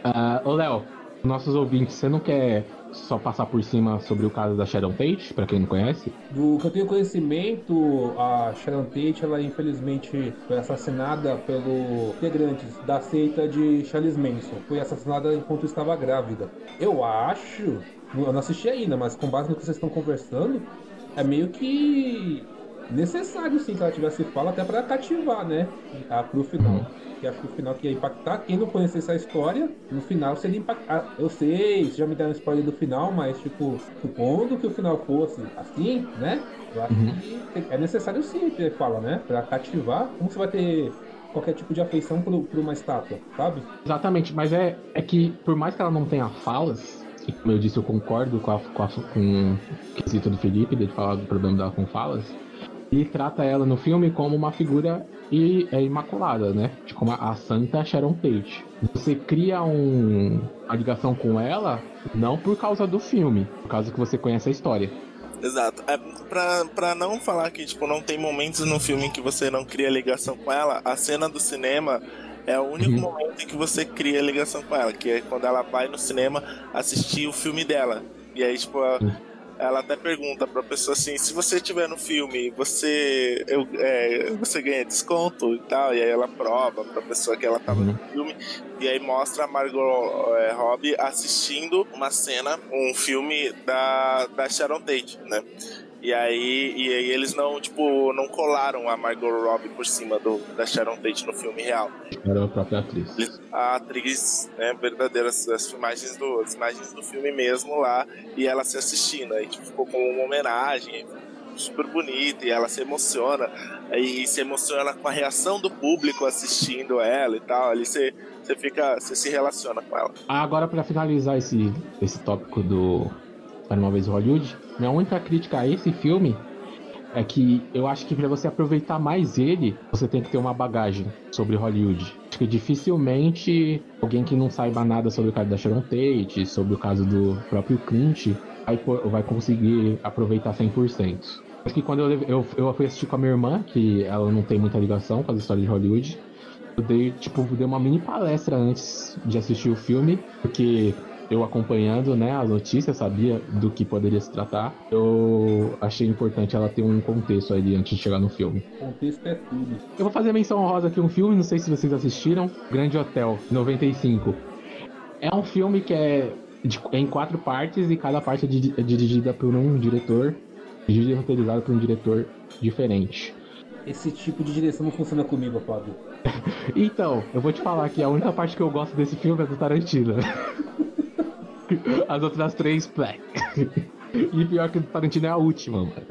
Ah, ô Léo, nossos ouvintes, você não quer só passar por cima sobre o caso da Sharon Tate, pra quem não conhece? Do que eu tenho conhecimento, a Sharon Tate, ela infelizmente foi assassinada pelo integrantes da seita de Charles Manson. Foi assassinada enquanto estava grávida. Eu acho, eu não assisti ainda, mas com base no que vocês estão conversando, é meio que necessário sim que ela tivesse fala até para cativar, né? A, pro final. Que acho que o final que ia impactar. Quem não conhecesse a história, no final seria impactar. Eu sei, vocês já me deram spoiler do final, mas tipo, supondo que o final fosse assim, né? Eu acho Uhum. que é necessário sim ter fala, né? Pra cativar. Como você vai ter qualquer tipo de afeição por, por uma estátua, sabe? Exatamente, mas é, é que por mais que ela não tenha falas, e como eu disse, eu concordo com, a, com, a, com o quesito do Felipe, de falar do problema dela com falas, ele trata ela no filme como uma figura e é imaculada, né? Como a, a santa Sharon Tate. Você cria um, uma ligação com ela não por causa do filme, por causa que você conhece a história. Exato. É, pra, pra não falar que tipo, não tem momentos no filme em que você não cria ligação com ela, a cena do cinema é o único Uhum. momento em que você cria ligação com ela, que é quando ela vai no cinema assistir o filme dela. E aí, tipo, a- ela até pergunta pra pessoa assim: se você estiver no filme, você, eu, é, você ganha desconto e tal. E aí ela prova pra pessoa que ela tava no filme. E aí mostra a Margot é, Robbie assistindo uma cena, um filme da, da Sharon Tate, né? E aí, e aí eles não, tipo, não colaram a Margot Robbie por cima do, da Sharon Tate no filme real. Era a própria atriz. A atriz, né, verdadeira, as, filmagens do, as imagens do filme mesmo lá, e ela se assistindo. Aí tipo, ficou como uma homenagem, super bonita, e ela se emociona, e se emociona com a reação do público assistindo ela e tal. Ali você, você fica, você se relaciona com ela. Agora, pra finalizar esse, esse tópico do Era uma vez Hollywood, minha única crítica a esse filme é que eu acho que pra você aproveitar mais ele, você tem que ter uma bagagem sobre Hollywood. Acho que dificilmente alguém que não saiba nada sobre o caso da Sharon Tate, sobre o caso do próprio Clint, vai, vai conseguir aproveitar 100%. Acho que quando eu, eu, eu fui assistir com a minha irmã, que ela não tem muita ligação com as histórias de Hollywood, eu dei, tipo, dei uma mini palestra antes de assistir o filme, porque eu acompanhando, né, as notícias, sabia do que poderia se tratar. Eu achei importante ela ter um contexto ali antes de chegar no filme. Contexto é tudo. Eu vou fazer menção honrosa aqui um filme, não sei se vocês assistiram, Grande Hotel, 95. É um filme que é, de- é em quatro partes e cada parte é, di- é dirigida por um diretor, dirigido e roteirizado por um diretor diferente. Esse tipo de direção não funciona comigo, Fábio. Então, eu vou te falar que a única parte que eu gosto desse filme é do Tarantino. As outras três, plé. E pior que o Tarantino é a última, mano.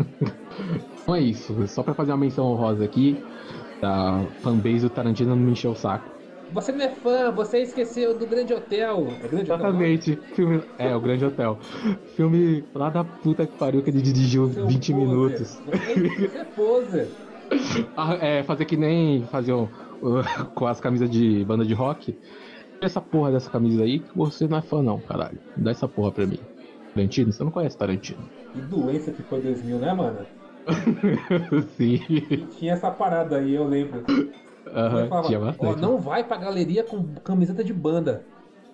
Então é isso, só pra fazer uma menção honrosa aqui, da fanbase do Tarantino não me encheu o saco. Você não é fã, você esqueceu do Grande Hotel. É Grande Hotel? Exatamente, filme. É, o Grande Hotel. Filme lá da puta que pariu que ele dirigiu 20 minutos. Você é poser. Ah, é, fazer que nem faziam uh, com as camisas de banda de rock. Essa porra dessa camisa aí, que você não é fã não, caralho. Dá essa porra pra mim. Tarantino? Você não conhece Tarantino? Que doença que foi 2000, né, mano? Sim. E tinha essa parada aí, eu lembro. Falava, tinha Ó, bastante. não vai pra galeria com camiseta de banda.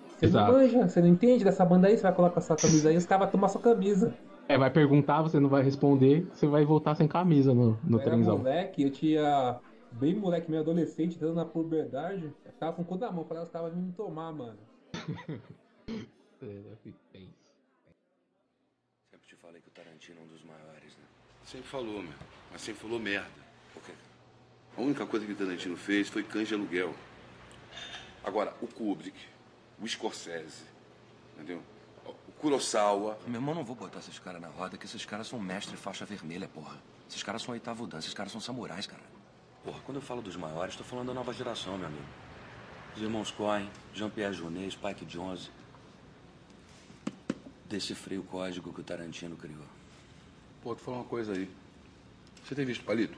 Você Exato. não manja, você não entende dessa banda aí, você vai colocar essa camisa aí, os caras vão tomar sua camisa. É, vai perguntar, você não vai responder, você vai voltar sem camisa no, no eu trenzão. moleque, eu tinha. Bem moleque, meio adolescente, dando na puberdade. Eu ficava com o cu na mão, falei, os caras vão me tomar, mano. Sempre te falei que o Tarantino é um dos maiores, né? Sempre falou, meu. Mas sempre falou merda. A única coisa que o Tarantino fez foi cães de aluguel. Agora, o Kubrick, o Scorsese, entendeu? O Kurosawa. Meu irmão, não vou botar esses caras na roda, que esses caras são mestre faixa vermelha, porra. Esses caras são oitavo dan, esses caras são samurais, cara. Porra, quando eu falo dos maiores, tô falando da nova geração, meu amigo. Os irmãos Coen, Jean-Pierre Jeunet, Spike Jonze. Decifrei o código que o Tarantino criou. Pô, tu falou uma coisa aí. Você tem visto o Palito?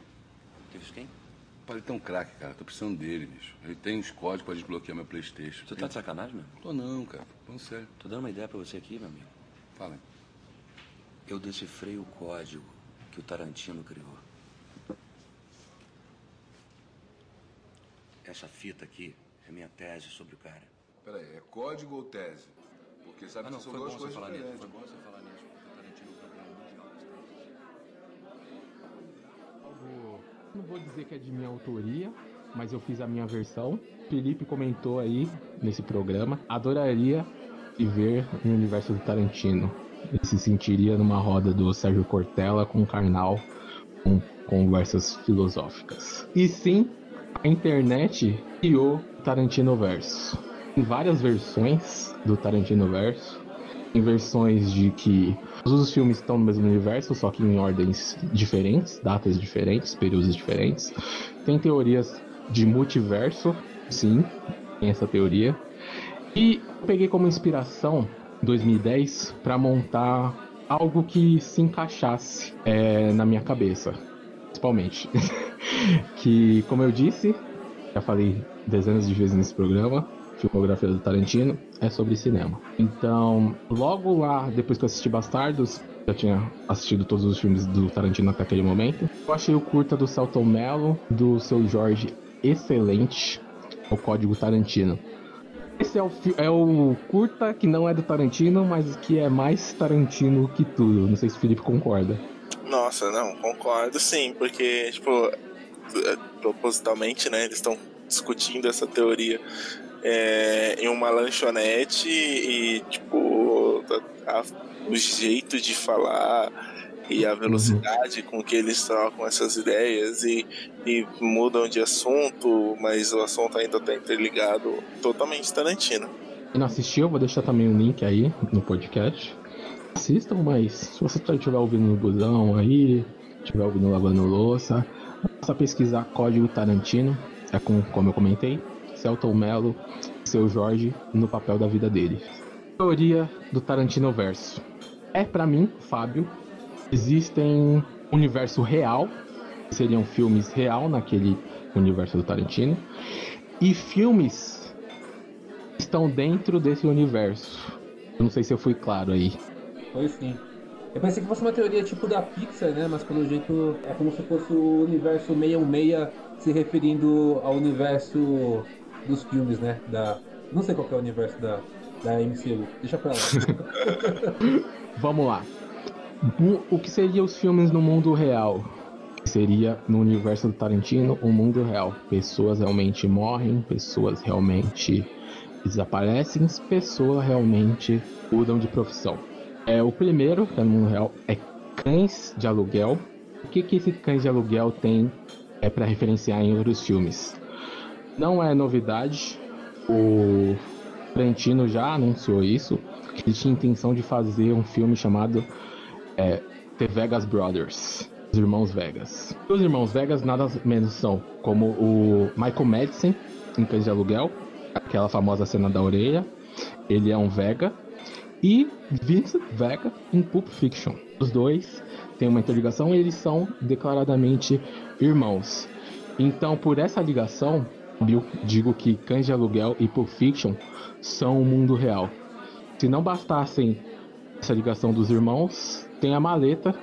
Tem visto quem? O Palito é um craque, cara. Tô precisando dele, bicho. Ele tem os códigos pra desbloquear meu Playstation. Você tá de sacanagem, meu? Tô não, cara. Falando sério. Tô dando uma ideia pra você aqui, meu amigo. Fala. Eu decifrei o código que o Tarantino criou. Essa fita aqui é minha tese sobre o cara. Peraí, é código ou tese? Porque sabe Ah, não, que são duas bom coisas falar nisso. diferentes. Foi bom você falar nisso. porque O Tarantino é o campeão mundial. Não vou dizer que é de minha autoria, mas eu fiz a minha versão. Felipe comentou aí nesse programa. Adoraria viver no universo do Tarantino. Ele se sentiria numa roda do Sérgio Cortella com o Karnal, com conversas filosóficas. E sim, a internet criou o Tarantino Verso. Tem várias versões do Tarantino Verso. Tem versões de que todos os filmes estão no mesmo universo, só que em ordens diferentes, datas diferentes, períodos diferentes. Tem teorias de multiverso, sim, tem essa teoria. E peguei como inspiração 2010 para montar algo que se encaixasse é, na minha cabeça, principalmente. que, como eu disse, já falei dezenas de vezes nesse programa, filmografia do Tarantino é sobre cinema. Então, logo lá, depois que eu assisti Bastardos, já tinha assistido todos os filmes do Tarantino até aquele momento. Eu achei o curta do Celton Mello, do seu Jorge, excelente, o Código Tarantino. Esse é o, é o curta que não é do Tarantino, mas que é mais Tarantino que tudo. Não sei se o Felipe concorda. Nossa, não, concordo sim, porque, tipo, é, propositalmente, né, eles estão discutindo essa teoria é, em uma lanchonete e, tipo, a- a- o jeito de falar e a velocidade com que eles trocam essas ideias e, e mudam de assunto, mas o assunto ainda tá interligado, totalmente Tarantino. Quem não assistiu, vou deixar também um link aí no podcast. Assistam, mas se você estiver ouvindo no busão aí, estiver ouvindo lavando louça, é só pesquisar Código Tarantino. É com, como eu comentei, Celton Mello, seu Jorge, no papel da vida dele. Teoria do Tarantino Verso. É pra mim, Fábio, existem universo real, seriam filmes real naquele universo do Tarantino, e filmes estão dentro desse universo. Eu não sei se eu fui claro aí. Foi sim. Eu pensei que fosse uma teoria tipo da Pixar, né? Mas pelo jeito é como se fosse o universo 616 se referindo ao universo dos filmes, né? Da... Não sei qual é o universo da, da MCU. Deixa pra lá. Vamos lá. O- O que seria os filmes no mundo real? Seria no universo do Tarantino, um mundo real. Pessoas realmente morrem, pessoas realmente desaparecem, pessoas realmente mudam de profissão. É o primeiro, que é no mundo real, é cães de aluguel. O que que esse cães de aluguel tem é para referenciar em outros filmes? Não é novidade. O Tarantino já anunciou isso, que ele tinha intenção de fazer um filme chamado é, The Vegas Brothers, os irmãos Vegas. Os irmãos Vegas nada menos são como o Michael Madison em Cães de Aluguel, aquela famosa cena da orelha. Ele é um Vega. E Vincent Vega em Pulp Fiction. Os dois têm uma interligação e eles são declaradamente irmãos. Então, por essa ligação, eu digo que Cães de Aluguel e Pulp Fiction são o mundo real. Se não bastassem essa ligação dos irmãos, tem a maleta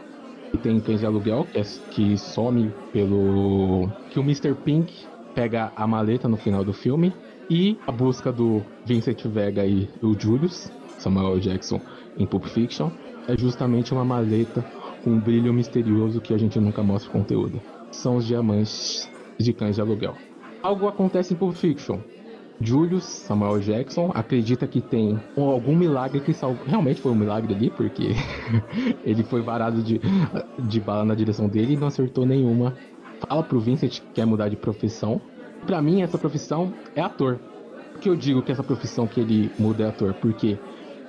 que tem Cães de Aluguel, que, é- que some pelo. que o Mr. Pink pega a maleta no final do filme. E a busca do Vincent Vega e o Julius, Samuel Jackson, em Pulp Fiction, é justamente uma maleta com um brilho misterioso que a gente nunca mostra o conteúdo. São os diamantes de Cães de Aluguel. Algo acontece em Pulp Fiction. Julius Samuel Jackson acredita que tem algum milagre que salvou. Realmente foi um milagre ali, porque ele foi varado de, de bala na direção dele e não acertou nenhuma. Fala pro Vincent que quer mudar de profissão. Pra mim, essa profissão é ator. Por que eu digo que essa profissão que ele muda é ator? Porque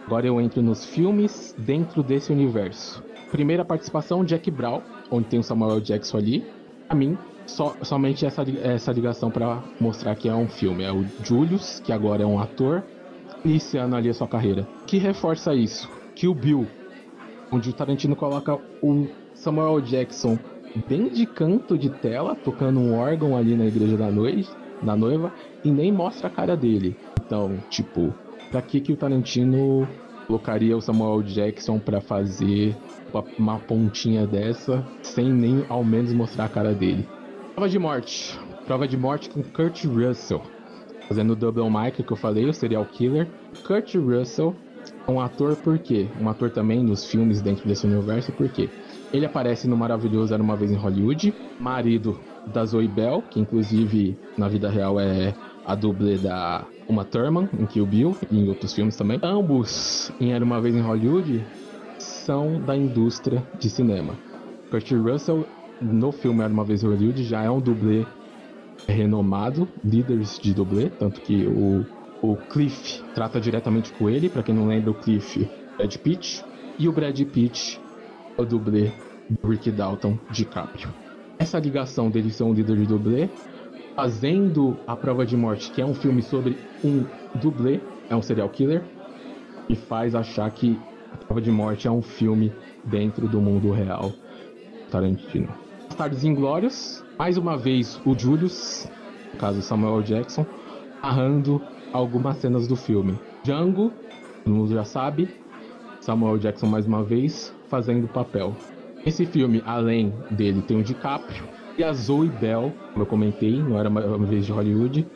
agora eu entro nos filmes dentro desse universo. Primeira participação, Jack Brown, onde tem o Samuel Jackson ali. Pra mim, só, somente essa, essa ligação pra mostrar que é um filme. É o Julius, que agora é um ator, iniciando ali a sua carreira. Que reforça isso? Que o Bill, onde o Tarantino coloca o Samuel Jackson bem de canto de tela, tocando um órgão ali na igreja da noite, da noiva, e nem mostra a cara dele. Então, tipo, pra que que o Tarantino colocaria o Samuel Jackson pra fazer uma, uma pontinha dessa sem nem ao menos mostrar a cara dele? Prova de morte. Prova de morte com Kurt Russell. Fazendo o Double Mike que eu falei, o serial killer. Kurt Russell é um ator por quê? Um ator também nos filmes dentro desse universo, por quê? Ele aparece no Maravilhoso Era Uma Vez em Hollywood, marido da Zoe Bell, que inclusive na vida real é a dublê da Uma Thurman, em Kill Bill, e em outros filmes também. Ambos, em Era Uma Vez em Hollywood, são da indústria de cinema. Kurt Russell, no filme Era Uma Vez em Hollywood, já é um dublê renomado, líderes de dublê, tanto que o, o Cliff trata diretamente com ele, pra quem não lembra, o Cliff é Brad Pitt, e o Brad Pitt é o dublê do Rick Dalton DiCaprio. Essa ligação dele ser um líder de dublê, fazendo A Prova de Morte, que é um filme sobre um dublê, é um serial killer, e faz achar que A Prova de Morte é um filme dentro do mundo real Tarantino. Bastardos Inglórios, mais uma vez o Julius, no caso Samuel Jackson, narrando algumas cenas do filme. Django, todo mundo já sabe, Samuel Jackson mais uma vez fazendo papel. Esse filme, além dele, tem o DiCaprio e a Zoe Bell, como eu comentei, não era uma vez de Hollywood,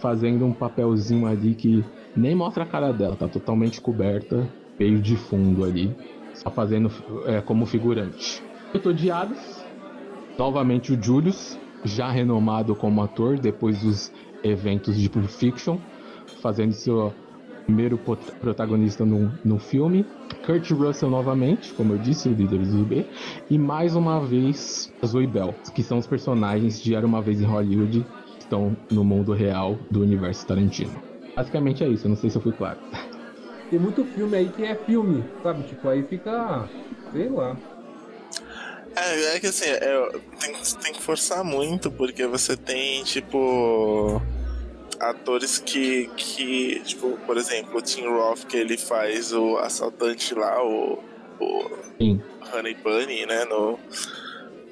fazendo um papelzinho ali que nem mostra a cara dela, tá totalmente coberta, meio de fundo ali, só fazendo é, como figurante. Eu tô de Hades, novamente o Julius, já renomado como ator depois dos eventos de Pulp Fiction, fazendo seu primeiro protagonista no, no filme. Kurt Russell novamente, como eu disse, o líder do B. E mais uma vez Zoe Bell, que são os personagens de Era Uma Vez em Hollywood, que estão no mundo real do universo Tarantino. Basicamente é isso, eu não sei se eu fui claro. Tem muito filme aí que é filme, sabe? Tipo, aí fica. sei lá. É, é que assim, é, tem, tem que forçar muito, porque você tem, tipo. Atores que, que. Tipo, por exemplo, o Tim Roth, que ele faz o assaltante lá, o. o Sim. Honey Bunny, né? No,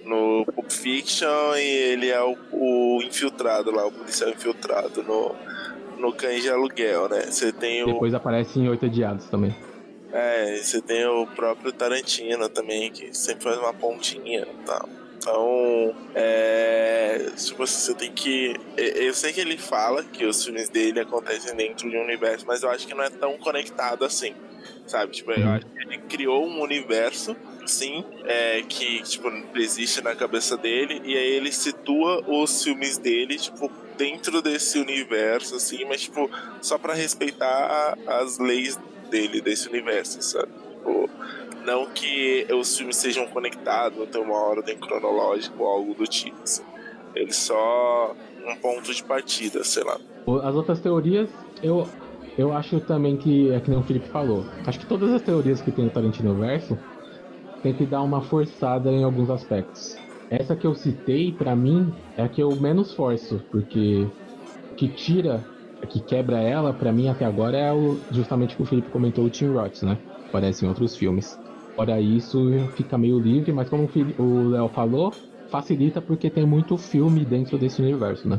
no Pulp Fiction, e ele é o, o infiltrado lá, o policial infiltrado no, no Cães de Aluguel, né? Você tem o. Depois aparece em Oito Odiados também. É, você tem o próprio Tarantino também, que sempre faz uma pontinha e tal. Então, é. Tipo assim, você tem que. Eu sei que ele fala que os filmes dele acontecem dentro de um universo, mas eu acho que não é tão conectado assim. Sabe? Tipo, eu acho que ele criou um universo, sim, é, que, tipo, existe na cabeça dele, e aí ele situa os filmes dele, tipo, dentro desse universo, assim, mas, tipo, só pra respeitar as leis dele, desse universo, sabe? Tipo, não que os filmes sejam conectados, não tem uma ordem cronológica ou algo do tipo, assim. Ele só um ponto de partida, sei lá. O- As outras teorias, eu, eu acho também que é que nem o Felipe falou. Acho que todas as teorias que tem no Tarantino Verso tem que dar uma forçada em alguns aspectos. Essa que eu citei, pra mim, é a que eu menos forço, porque o que tira, que quebra ela, pra mim até agora é o, justamente o que o Felipe comentou, o Tim Roth, né? Aparece em outros filmes. Fora isso, fica meio livre, mas como o Léo falou, facilita porque tem muito filme dentro desse universo, né?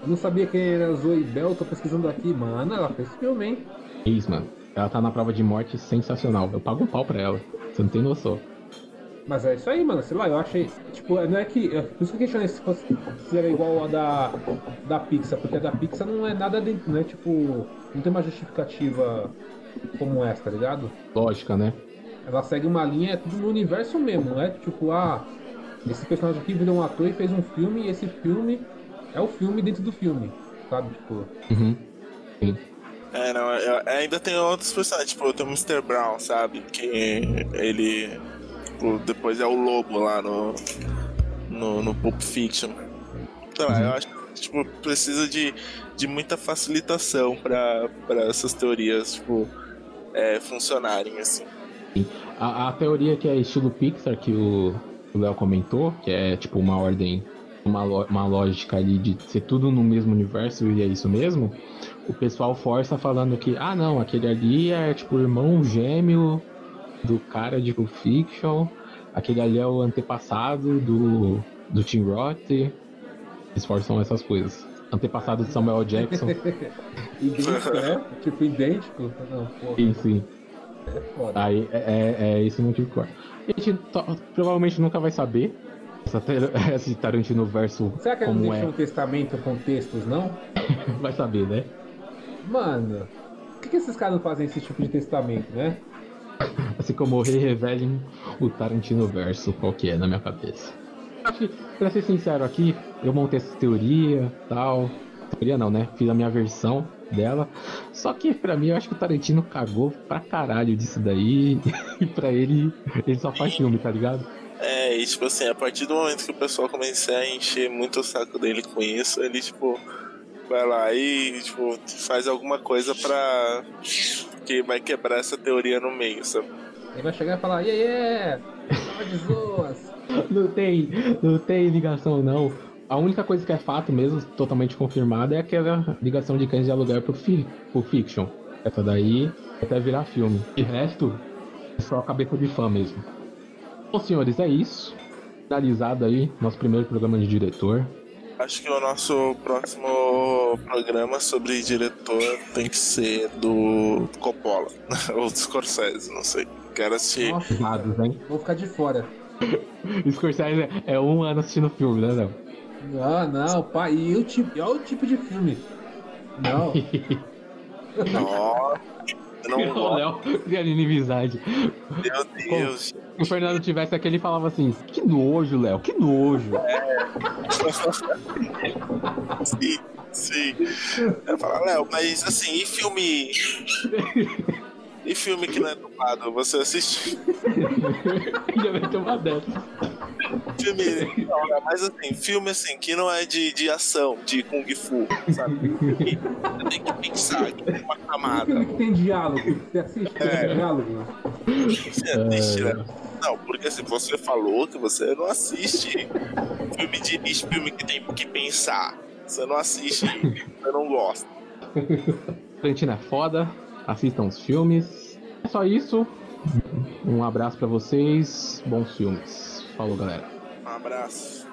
Eu não sabia quem era a Zoe Bell, tô pesquisando aqui, mano. Ela fez filme, hein? Isso, mano. Ela tá na prova de morte sensacional. Eu pago um pau pra ela. Você não tem noção. Mas é isso aí, mano. Sei lá, eu achei. Tipo, não é que. Por isso que eu questionei se, fosse, se era igual a da, da Pixar, porque a da Pixar não é nada dentro, não é tipo. Não tem uma justificativa como essa, tá ligado? Lógica, né? Ela segue uma linha, é tudo no universo mesmo, não é tipo, ah, esse personagem aqui virou um ator e fez um filme, e esse filme é o filme dentro do filme, sabe? Tipo. Uhum. Sim. É, não, eu- ainda tem outros personagens, tipo, tem o Mr. Brown, sabe? Que ele. Tipo, depois é o lobo lá no. No, no Pulp Fiction. Sei lá, eu acho que tipo, precisa de, de muita facilitação pra, pra essas teorias, tipo, é, funcionarem, assim. A, a teoria que é estilo Pixar, que o Léo comentou, que é tipo uma ordem, uma, uma lógica ali de ser tudo no mesmo universo e é isso mesmo, o pessoal força falando que, ah não, aquele ali é tipo o irmão gêmeo do cara de Pulp Fiction, aquele ali é o antepassado do, do Tim Roth, eles forçam essas coisas. Antepassado de Samuel Jackson. idêntico, né? Tipo, idêntico. Não, pô. Sim, sim. É foda. Aí é, é, é esse o motivo que eu. A gente provavelmente nunca vai saber esse Tarantino verso Será que ele não como deixou é. um testamento com textos, não? Vai saber, né? Mano, por que, que esses caras não fazem esse tipo de testamento, né? Assim como eu revelem o Tarantino verso, qual que é na minha cabeça. Acho que, pra ser sincero aqui, eu montei essa teoria tal. Teoria não, né? Fiz a minha versão dela. Só que pra mim eu acho que o Tarantino cagou pra caralho disso daí. E pra ele, ele só faz filme, tá ligado? É, e tipo assim, a partir do momento que o pessoal começar a encher muito o saco dele com isso, ele, tipo, vai lá e, tipo, faz alguma coisa pra. que vai quebrar essa teoria no meio, sabe? Ele vai chegar e falar, yeah, yeah, tava de zoas. Não tem, não tem ligação não. A única coisa que é fato mesmo, totalmente confirmada, é aquela ligação de cães de aluguel pro, fi, pro fiction. Essa daí até virar filme. E resto é só cabeça de fã mesmo. Bom, senhores, é isso. Finalizado aí nosso primeiro programa de diretor. Acho que o nosso próximo programa sobre diretor tem que ser do Coppola, ou do Scorsese, não sei. Quero assistir. Dados, hein? Vou ficar de fora. Scorsese é- é um ano assistindo filme, né, Léo? Não, não, pai. E o tipo, olha o tipo de filme. Não. Nossa. eu Não o. Léo cria inimizade. Meu Deus. Se o Fernando tivesse aqui, ele falava assim: Que nojo, Léo, que nojo. Sim, sim. Eu falo, Léo, mas assim, e filme. E filme que não é dublado, você assiste? Já vai ter uma dessa. Filme. Não, mas assim, filme assim, que não é de, de ação, de Kung Fu, sabe? Que Você tem que pensar, que tem uma camada. Filme que tem diálogo. Você assiste É. tem diálogo? Você assiste, né? Não, porque assim, você falou que você não assiste filme de nicho, filme que tem que pensar. Você não assiste, você não gosta. Tarantino é foda, assistam os filmes. É só isso. Um abraço pra vocês, bons filmes. Falou, galera. Um abraço.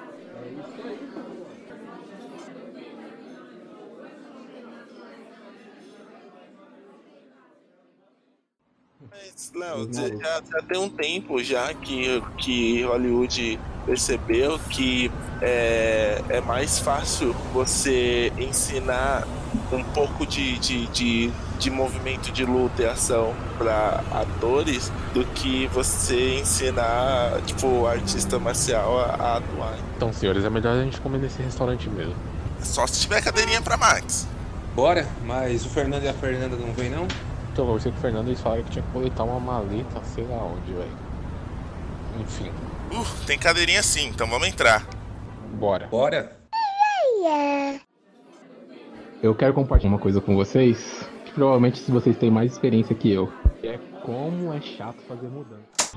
Mas, Léo, já, já- já tem um tempo já que, que Hollywood percebeu que é, é mais fácil você ensinar um pouco de, de, de, de movimento de luta e ação para atores do que você ensinar, tipo, artista marcial a, a atuar. Então, senhores, é melhor a gente comer nesse restaurante mesmo. Só se tiver cadeirinha pra Max. Bora, mas o Fernando e a Fernanda não vêm não? Então, eu conversei com o Fernando e eles falaram que tinha que coletar uma maleta, sei lá onde, velho. Enfim, Uh, tem cadeirinha sim, então vamos entrar. bora. Bora. Eu quero compartilhar uma coisa com vocês. Que provavelmente se vocês têm mais experiência que eu. Que é como é chato fazer mudança.